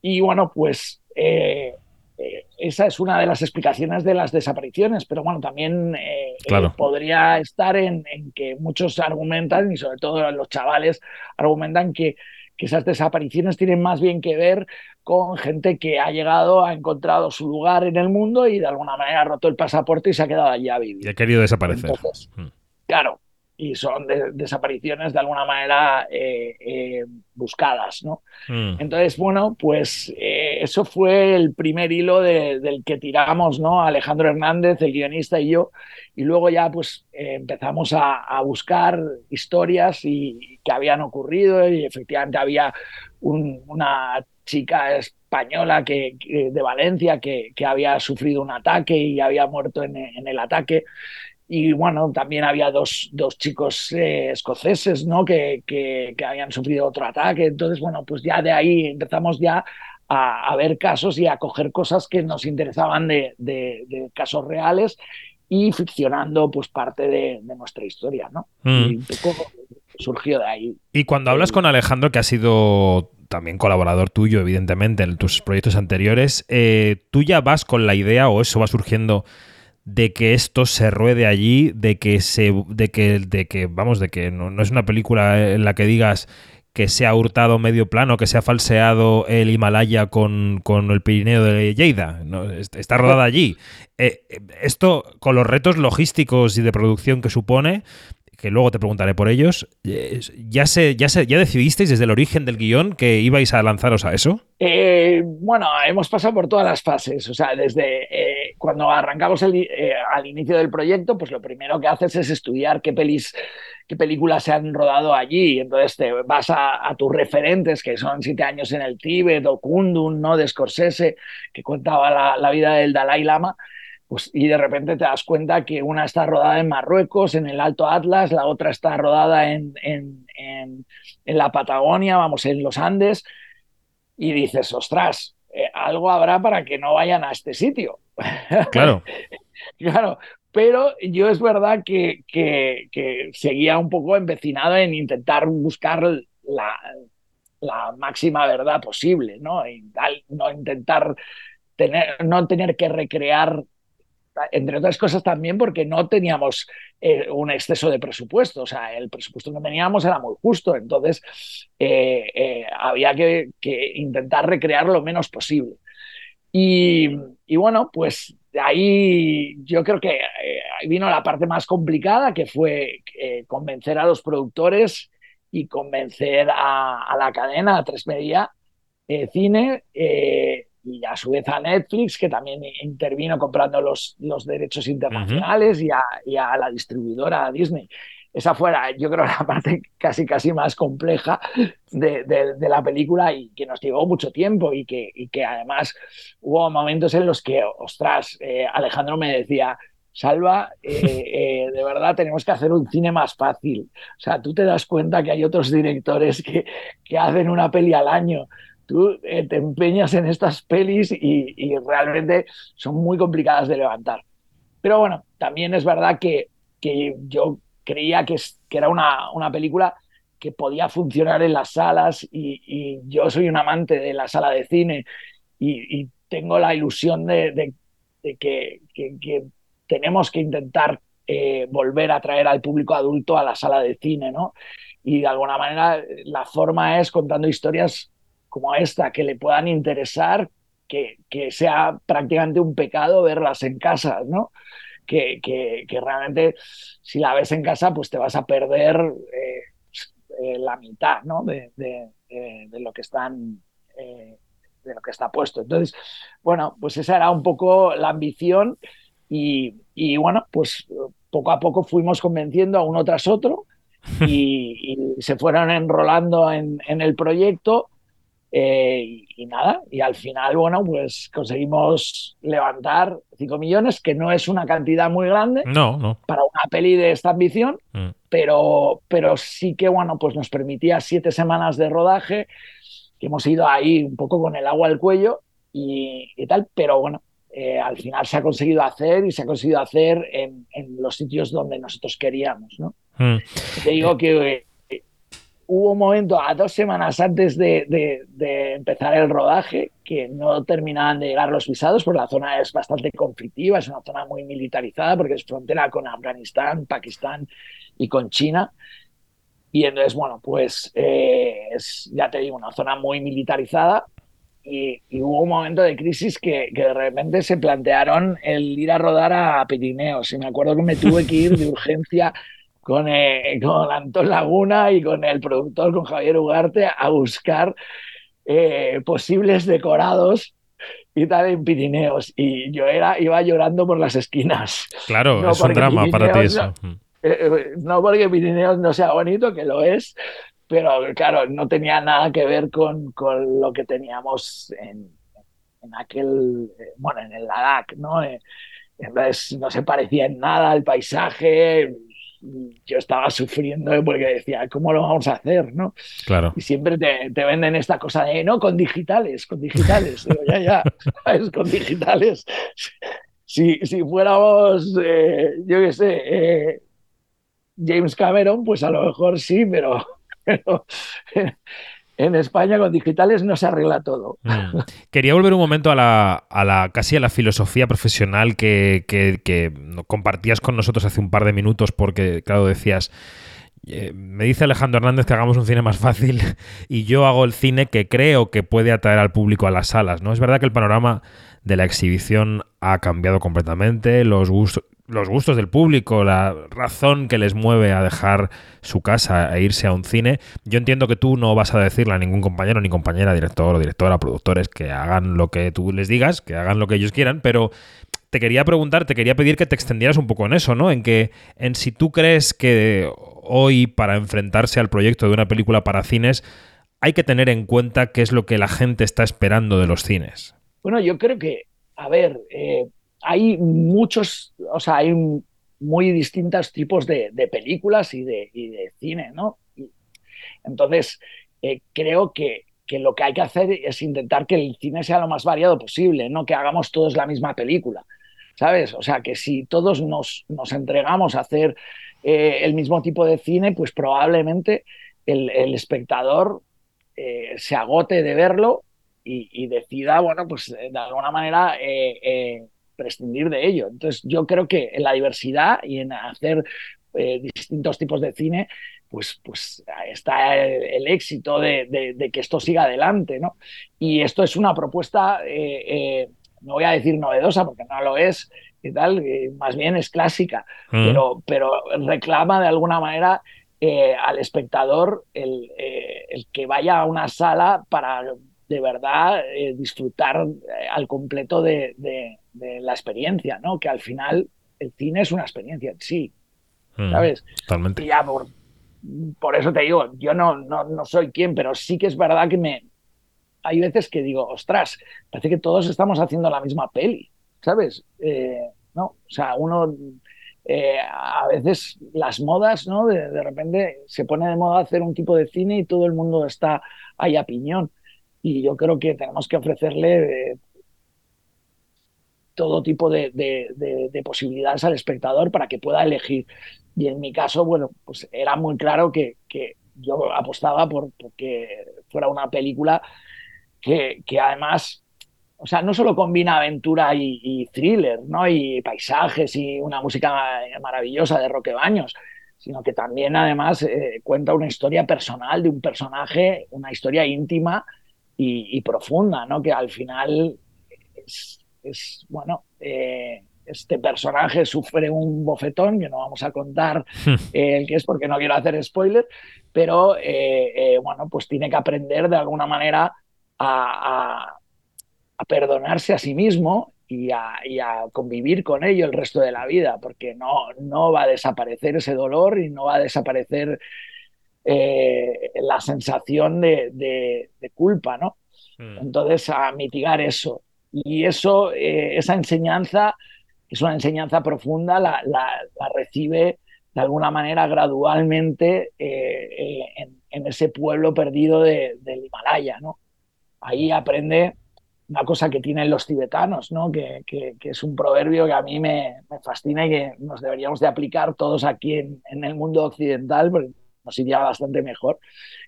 Y bueno, pues eh, eh, esa es una de las explicaciones de las desapariciones, pero bueno, también eh, claro. eh, podría estar en, en, que muchos argumentan, y sobre todo los chavales argumentan que, que esas desapariciones tienen más bien que ver con gente que ha llegado, ha encontrado su lugar en el mundo y de alguna manera ha roto el pasaporte y se ha quedado allí a vivir. Y ha querido desaparecer. Entonces, Mm. Claro, y son de- desapariciones de alguna manera eh, eh, buscadas, ¿no? Mm. Entonces, bueno, pues eh, eso fue el primer hilo de- del que tiramos, ¿no? Alejandro Hernández, el guionista y yo, y luego ya pues eh, empezamos a, a buscar historias y, que habían ocurrido y efectivamente había un- una chica española que, que- de Valencia que, que había sufrido un ataque y había muerto en, en el ataque. Y bueno, también había dos, dos chicos eh, escoceses, ¿no? Que, que, que habían sufrido otro ataque. Entonces, bueno, pues ya de ahí empezamos ya a, a ver casos y a coger cosas que nos interesaban de, de- de casos reales y ficcionando pues parte de, de nuestra historia, ¿no? Mm. Y un poco surgió de ahí. Y cuando hablas con Alejandro, que ha sido también colaborador tuyo, evidentemente, en tus proyectos anteriores, eh, ¿tú ya vas con la idea o eso va surgiendo de que esto se ruede allí, de que se, de que, de que, vamos, de que no, no es una película en la que digas que se ha hurtado medio plano, que se ha falseado el Himalaya con, con el Pirineo de Lleida. No, está rodada allí. Eh, eh, esto, con los retos logísticos y de producción que supone, que luego te preguntaré por ellos, eh, ¿ya, se, ya, se, ¿ya decidisteis desde el origen del guion que ibais a lanzaros a eso? Eh, bueno, hemos pasado por todas las fases. O sea, desde cuando arrancamos el, al inicio del proyecto, pues lo primero que haces es estudiar qué pelis, qué películas se han rodado allí. Entonces te vas a, a tus referentes, que son Siete años en el Tíbet o Kundun, ¿no? De Scorsese, que contaba la, la vida del Dalai Lama. Pues, y de repente te das cuenta que una está rodada en Marruecos, en el Alto Atlas, la otra está rodada en, en, en, en la Patagonia, vamos, en los Andes y dices, ostras, eh, algo habrá para que no vayan a este sitio. Claro. claro, pero yo es verdad que, que, seguía un poco empecinado en intentar buscar la, máxima verdad posible, ¿no? Y tal, no intentar tener, no tener que recrear entre otras cosas también porque no teníamos eh, un exceso de presupuesto, o sea, el presupuesto que teníamos era muy justo, entonces eh, eh, había que, intentar recrear lo menos posible. Y bueno, pues de ahí yo creo que ahí vino la parte más complicada, que fue eh, convencer a los productores y convencer a, a la cadena, a Tres Media eh, Cine, y a su vez a Netflix, que también intervino comprando los, los derechos internacionales, uh -huh. y, a, y, a, la distribuidora a Disney. Esa fue, la, yo creo, la parte casi, casi más compleja de, de, de, la película y que nos llevó mucho tiempo y que, y que además hubo momentos en los que, ostras, eh, Alejandro me decía, Salva, eh, eh, de verdad tenemos que hacer un cine más fácil. O sea, tú te das cuenta que hay otros directores que, que hacen una peli al año tú te empeñas en estas pelis y, y, realmente son muy complicadas de levantar. Pero bueno, también es verdad que, que yo creía que, que era una, una, película que podía funcionar en las salas y, yo soy un amante de la sala de cine y, tengo la ilusión de, de, que, que, tenemos que intentar eh, volver a traer al público adulto a la sala de cine, ¿no? Y de alguna manera la forma es contando historias como esta, que le puedan interesar, que, que sea prácticamente un pecado verlas en casa, ¿no? Que, que, que, realmente si la ves en casa, pues te vas a perder eh, eh, la mitad, ¿no? De, de, lo que están, eh, de lo que está puesto. Entonces, bueno, pues esa era un poco la ambición y, y bueno, pues poco a poco fuimos convenciendo a uno tras otro y, y se fueron enrolando en, en el proyecto eh, y, y, nada, y al final, bueno, pues conseguimos levantar 5 millones, que no es una cantidad muy grande no, no. para una peli de esta ambición, mm. pero, pero sí que, bueno, pues nos permitía siete semanas de rodaje, que hemos ido ahí un poco con el agua al cuello y, y tal, pero bueno, eh, al final se ha conseguido hacer y se ha conseguido hacer en, en los sitios donde nosotros queríamos, ¿no? Mm. Te digo que hubo un momento a dos semanas antes de, de, de, empezar el rodaje que no terminaban de llegar los visados, porque la zona es bastante conflictiva, es una zona muy militarizada porque es frontera con Afganistán, Pakistán y con China. Y entonces, bueno, pues eh, es, ya te digo, una zona muy militarizada y, y hubo un momento de crisis que, que, de repente se plantearon el ir a rodar a Pirineos. Y me acuerdo que me tuve que ir de urgencia con, eh, con Antón Laguna y con el productor, con Javier Ugarte, a buscar eh, posibles decorados y tal en Pirineos. Y yo era, iba llorando por las esquinas. Claro, no es un drama para ti eso. No, eh, no porque Pirineos no sea bonito, que lo es, pero claro, no tenía nada que ver con, con lo que teníamos en, en, aquel, bueno, en el Ladakh, ¿no? Entonces no se parecía en nada al paisaje, yo estaba sufriendo porque decía, ¿cómo lo vamos a hacer? ¿no? Claro. Y siempre te, te venden esta cosa de, no, con digitales, con digitales. Digo, ya, ya, es con digitales. Si, si fuéramos, eh, yo qué sé, eh, James Cameron, pues a lo mejor sí, pero, pero en España con digitales no se arregla todo. Mm. Quería volver un momento a la, a la casi a la filosofía profesional que, que, que, compartías con nosotros hace un par de minutos, porque, claro, decías. Eh, me dice Alejandro Hernández que hagamos un cine más fácil y yo hago el cine que creo que puede atraer al público a las salas. ¿no? Es verdad que el panorama de la exhibición ha cambiado completamente, los gustos, los gustos del público, la razón que les mueve a dejar su casa e irse a un cine. Yo entiendo que tú no vas a decirle a ningún compañero ni compañera, director o directora, productores, que hagan lo que tú les digas, que hagan lo que ellos quieran, pero te quería preguntar, te quería pedir que te extendieras un poco en eso, ¿no? En que, en si tú crees que hoy, para enfrentarse al proyecto de una película para cines, hay que tener en cuenta qué es lo que la gente está esperando de los cines. Bueno, yo creo que, a ver, eh, hay muchos, o sea, hay muy distintos tipos de, películas y de, cine, ¿no? Entonces, eh, creo que, que, lo que hay que hacer es intentar que el cine sea lo más variado posible, no que hagamos todos la misma película, ¿sabes? O sea, que si todos nos, nos entregamos a hacer eh, el mismo tipo de cine, pues probablemente el, espectador eh, se agote de verlo y, decida, bueno, pues de alguna manera prescindir de ello. Entonces, yo creo que en la diversidad y en hacer eh, distintos tipos de cine, pues, pues está el, el éxito de, de, de, que esto siga adelante, ¿no? Y esto es una propuesta, eh, eh, no voy a decir novedosa porque no lo es, y tal, más bien es clásica, mm. pero, pero reclama de alguna manera al espectador el, el que vaya a una sala para de verdad eh, disfrutar eh, al completo de, de, de, la experiencia, ¿no? Que al final el cine es una experiencia en sí, ¿sabes? Mm, totalmente. Y ya por, por, eso te digo, yo no, no, no soy quien, pero sí que es verdad que me... Hay veces que digo, ostras, parece que todos estamos haciendo la misma peli, ¿sabes? Eh, no, o sea, uno... Eh, a veces las modas, ¿no? De, de repente se pone de moda hacer un tipo de cine y todo el mundo está ahí a piñón y yo creo que tenemos que ofrecerle eh, todo tipo de, de, de, de, posibilidades al espectador para que pueda elegir. Y en mi caso, bueno, pues era muy claro que, que yo apostaba por que fuera una película que, que, además, o sea, no solo combina aventura y, y, thriller, ¿no? Y paisajes y una música maravillosa de Roque Baños, sino que también además eh, cuenta una historia personal de un personaje, una historia íntima y, y, profunda, ¿no? Que al final es, es bueno, eh, este personaje sufre un bofetón, que no vamos a contar eh, el que es porque no quiero hacer spoiler, pero eh, bueno, pues tiene que aprender de alguna manera a, a, a perdonarse a sí mismo y a, y a, convivir con ello el resto de la vida, porque no, no va a desaparecer ese dolor y no va a desaparecer eh, la sensación de, de, de culpa, ¿no? Mm. Entonces, a mitigar eso. Y eso, eh, esa enseñanza, es una enseñanza profunda, la, la, la recibe de alguna manera gradualmente eh, en, en, ese pueblo perdido de, del Himalaya, ¿no? Ahí aprende una cosa que tienen los tibetanos, ¿no? que, que, que, es un proverbio que a mí me, me, fascina y que nos deberíamos de aplicar todos aquí en, en el mundo occidental, porque nos iría bastante mejor,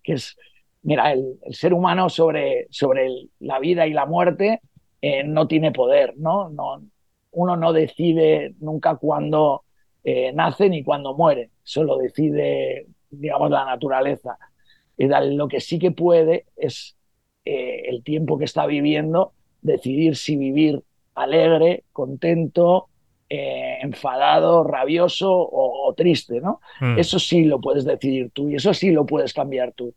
que es, mira, el, el ser humano sobre, sobre el, la vida y la muerte eh, no tiene poder, ¿no? no uno no decide nunca cuándo eh, nace ni cuándo muere, solo decide digamos, la naturaleza. Y lo que sí que puede es eh, el tiempo que está viviendo, decidir si vivir alegre, contento, eh, enfadado, rabioso o, o triste, ¿no? Mm. Eso sí lo puedes decidir tú y eso sí lo puedes cambiar tú.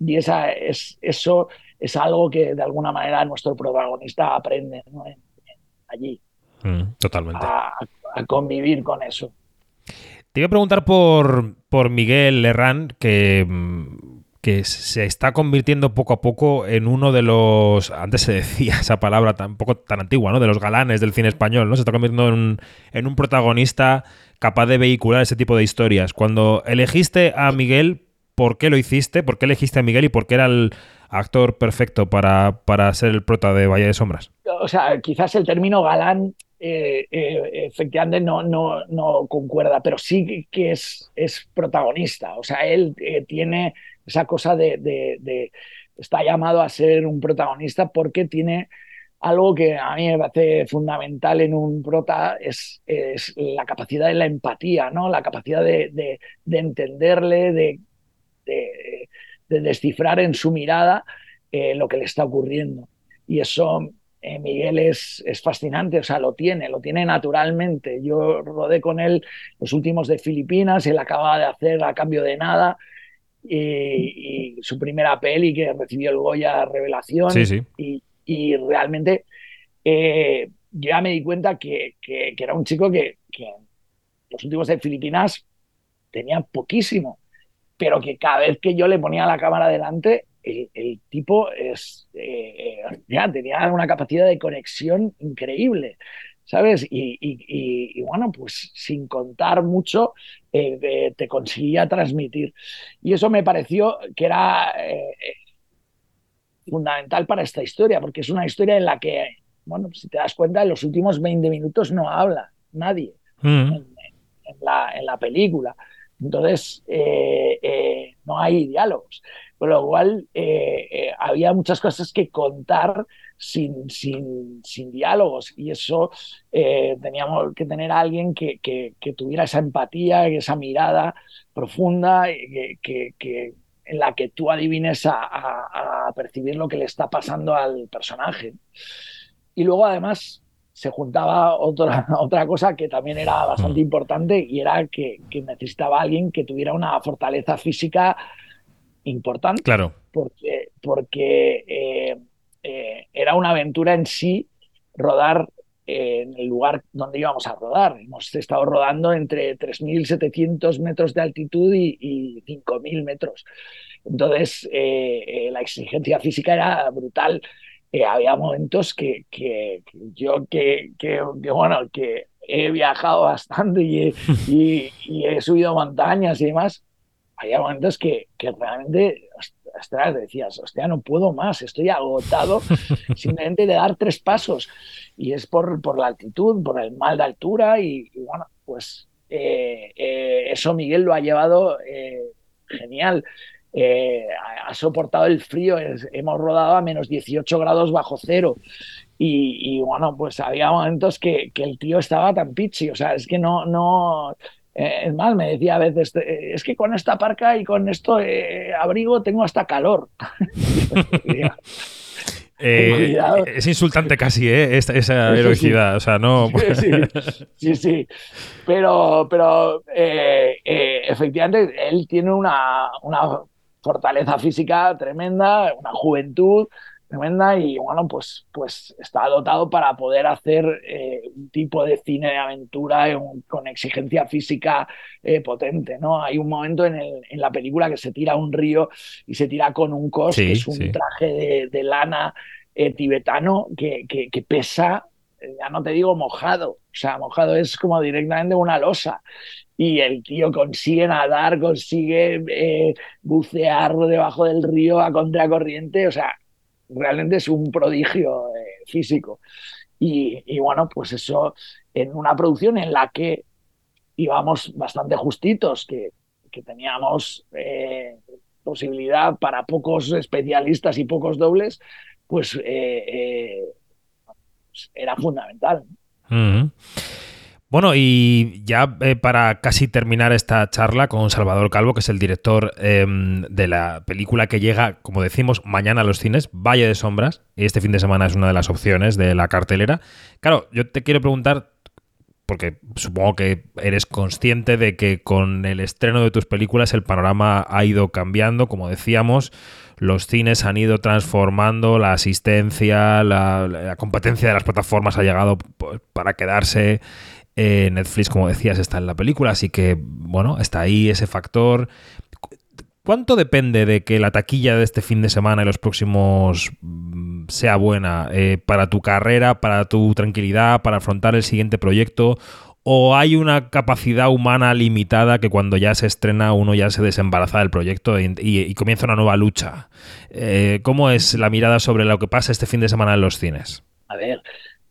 Y esa es, eso es algo que de alguna manera nuestro protagonista aprende ¿no? En- en- allí, Mm, totalmente. a, a convivir con eso. Te iba a preguntar por, por Miguel Herrán, que, mm, que se está convirtiendo poco a poco en uno de los. Antes se decía esa palabra tampoco tan antigua, ¿no? De los galanes del cine español, ¿no? Se está convirtiendo en un, en un protagonista capaz de vehicular ese tipo de historias. Cuando elegiste a Miguel, ¿por qué lo hiciste? ¿Por qué elegiste a Miguel y por qué era el actor perfecto para, para ser el prota de Valle de Sombras? o sea, quizás el término galán eh, eh, efectivamente no, no, no concuerda, pero sí que es, es protagonista. O sea, él eh, tiene esa cosa de, de- está llamado a ser un protagonista porque tiene algo que a mí me parece fundamental en un prota, es, es la capacidad de la empatía, ¿no? La capacidad de- de entenderle, de, de- de descifrar en su mirada eh, lo que le está ocurriendo. Y eso eh, Miguel es, es fascinante, o sea, lo tiene, lo tiene naturalmente. Yo rodé con él los últimos de Filipinas, él acaba de hacer a cambio de nada. Y, y su primera peli que recibió el Goya Revelación Sí, sí. y, y realmente eh, yo ya me di cuenta que, que- que era un chico que, que los últimos de Filipinas tenía poquísimo, pero que cada vez que yo le ponía la cámara delante, el, el tipo es, eh, eh, ya, tenía una capacidad de conexión increíble, ¿sabes? Y, y- y- y bueno, pues sin contar mucho, eh, eh, te conseguía transmitir. Y eso me pareció que era eh, fundamental para esta historia, porque es una historia en la que, bueno, si te das cuenta, en los últimos 20 minutos no habla nadie Mm. en la, en la película. Entonces, eh, eh, no hay diálogos. Con lo cual, eh, había muchas cosas que contar sin, sin, diálogos. Y eso teníamos que tener a alguien que, que- tuviera esa empatía, esa mirada profunda, que, en la que tú adivines a percibir lo que le está pasando al personaje. Y luego, además, se juntaba otra, otra cosa que también era bastante importante y era que, que necesitaba alguien que tuviera una fortaleza física importante. Claro. Porque, porque eh, eh, era una aventura en sí rodar eh, en el lugar donde íbamos a rodar. Hemos estado rodando entre 3.700 metros de altitud y, y 5.000 metros. Entonces, eh, eh, la exigencia física era brutal. Eh, había momentos que, que- que yo, que, que- bueno, que he viajado bastante y he, y- y he subido montañas y demás, había momentos que, que realmente, ostras, decías, hostia, no puedo más, estoy agotado simplemente de dar tres pasos. Y es por, por la altitud, por el mal de altura y, y bueno, pues eh, eh, eso Miguel lo ha llevado eh, genial. Eh, ha, soportado el frío, es- hemos rodado a menos 18 grados bajo cero. Y, y, bueno, pues había momentos que, que el tío estaba tan pichi, o sea, es que no, no, eh, es más, me decía a veces, eh, es que con esta parca y con esto eh, abrigo tengo hasta calor. Eh, es insultante casi, ¿eh? Esta- esa Sí, sí. heroicidad. O sea, no. Sí, sí, sí. Pero, pero eh, eh, efectivamente él tiene una, una fortaleza física tremenda, una juventud tremenda y bueno, pues, pues está dotado para poder hacer eh, un tipo de cine de aventura un- con exigencia física eh, potente, ¿no? Hay un momento en, el- en la película que se tira a un río y se tira con un cos, Sí, que es un sí. traje de, de lana eh, tibetano que, que- que pesa, ya no te digo mojado, o sea, mojado es como directamente una losa. Y el tío consigue nadar, consigue eh, bucear debajo del río a contracorriente, o sea, realmente es un prodigio eh, físico. Y, y bueno, pues eso en una producción en la que íbamos bastante justitos, que, que teníamos eh, posibilidad para pocos especialistas y pocos dobles, pues eh, eh, era fundamental. Bueno, y ya eh, para casi terminar esta charla con Salvador Calvo, que es el director eh, de la película que llega, como decimos, mañana a los cines, Valle de Sombras, y este fin de semana es una de las opciones de la cartelera. Claro, yo te quiero preguntar, porque supongo que eres consciente de que con el estreno de tus películas el panorama ha ido cambiando, como decíamos, los cines han ido transformando, la asistencia, la, competencia de las plataformas ha llegado para quedarse. Eh, Netflix, como decías, está en la película, así que, bueno, está ahí ese factor. ¿Cuánto depende de que la taquilla de este fin de semana y los próximos mm, sea buena eh, para tu carrera, para tu tranquilidad, para afrontar el siguiente proyecto? ¿O hay una capacidad humana limitada que cuando ya se estrena uno ya se desembaraza del proyecto y, comienza una nueva lucha? Eh, ¿Cómo es la mirada sobre lo que pasa este fin de semana en los cines? A ver,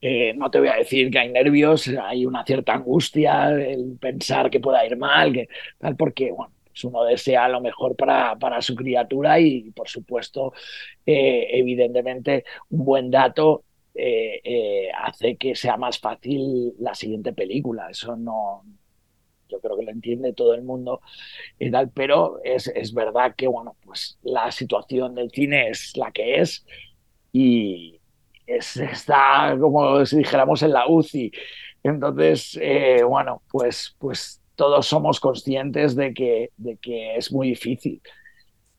eh, no te voy a decir que hay nervios, hay una cierta angustia, el pensar que pueda ir mal, que tal, porque bueno, uno desea lo mejor para, para su criatura y, por supuesto, eh, evidentemente, un buen dato eh, eh, hace que sea más fácil la siguiente película. Eso no, yo creo que lo entiende todo el mundo y tal, pero es, es verdad que, bueno, pues la situación del cine es la que es y es, está como si dijéramos en la UCI. Entonces, bueno, pues, pues todos somos conscientes de que, de que es muy difícil.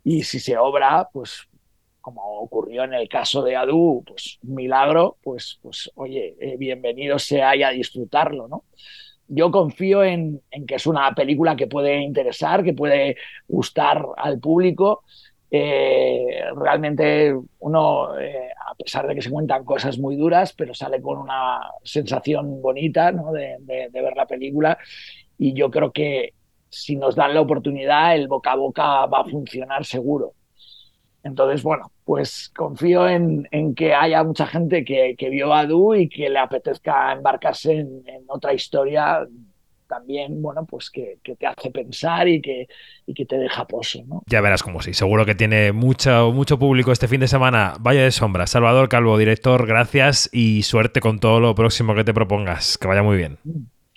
Y si se obra, pues como ocurrió en el caso de Adu, pues milagro, pues, pues oye, eh, bienvenido sea y a disfrutarlo, ¿no? Yo confío en, en que es una película que puede interesar, que puede gustar al público. Eh, realmente uno, eh, a pesar de que se cuentan cosas muy duras, pero sale con una sensación bonita ¿no? de, de, de ver la película y yo creo que si nos dan la oportunidad, el boca a boca va a funcionar seguro. Entonces, bueno, pues confío en, en que haya mucha gente que, que, vio a Du y que le apetezca embarcarse en, en otra historia también, bueno, pues que, que, te hace pensar y que, y que te deja pozo, ¿no? Ya verás como sí. Seguro que tiene mucho, mucho público este fin de semana. Vaya de sombra. Salvador Calvo, director, gracias y suerte con todo lo próximo que te propongas. Que vaya muy bien.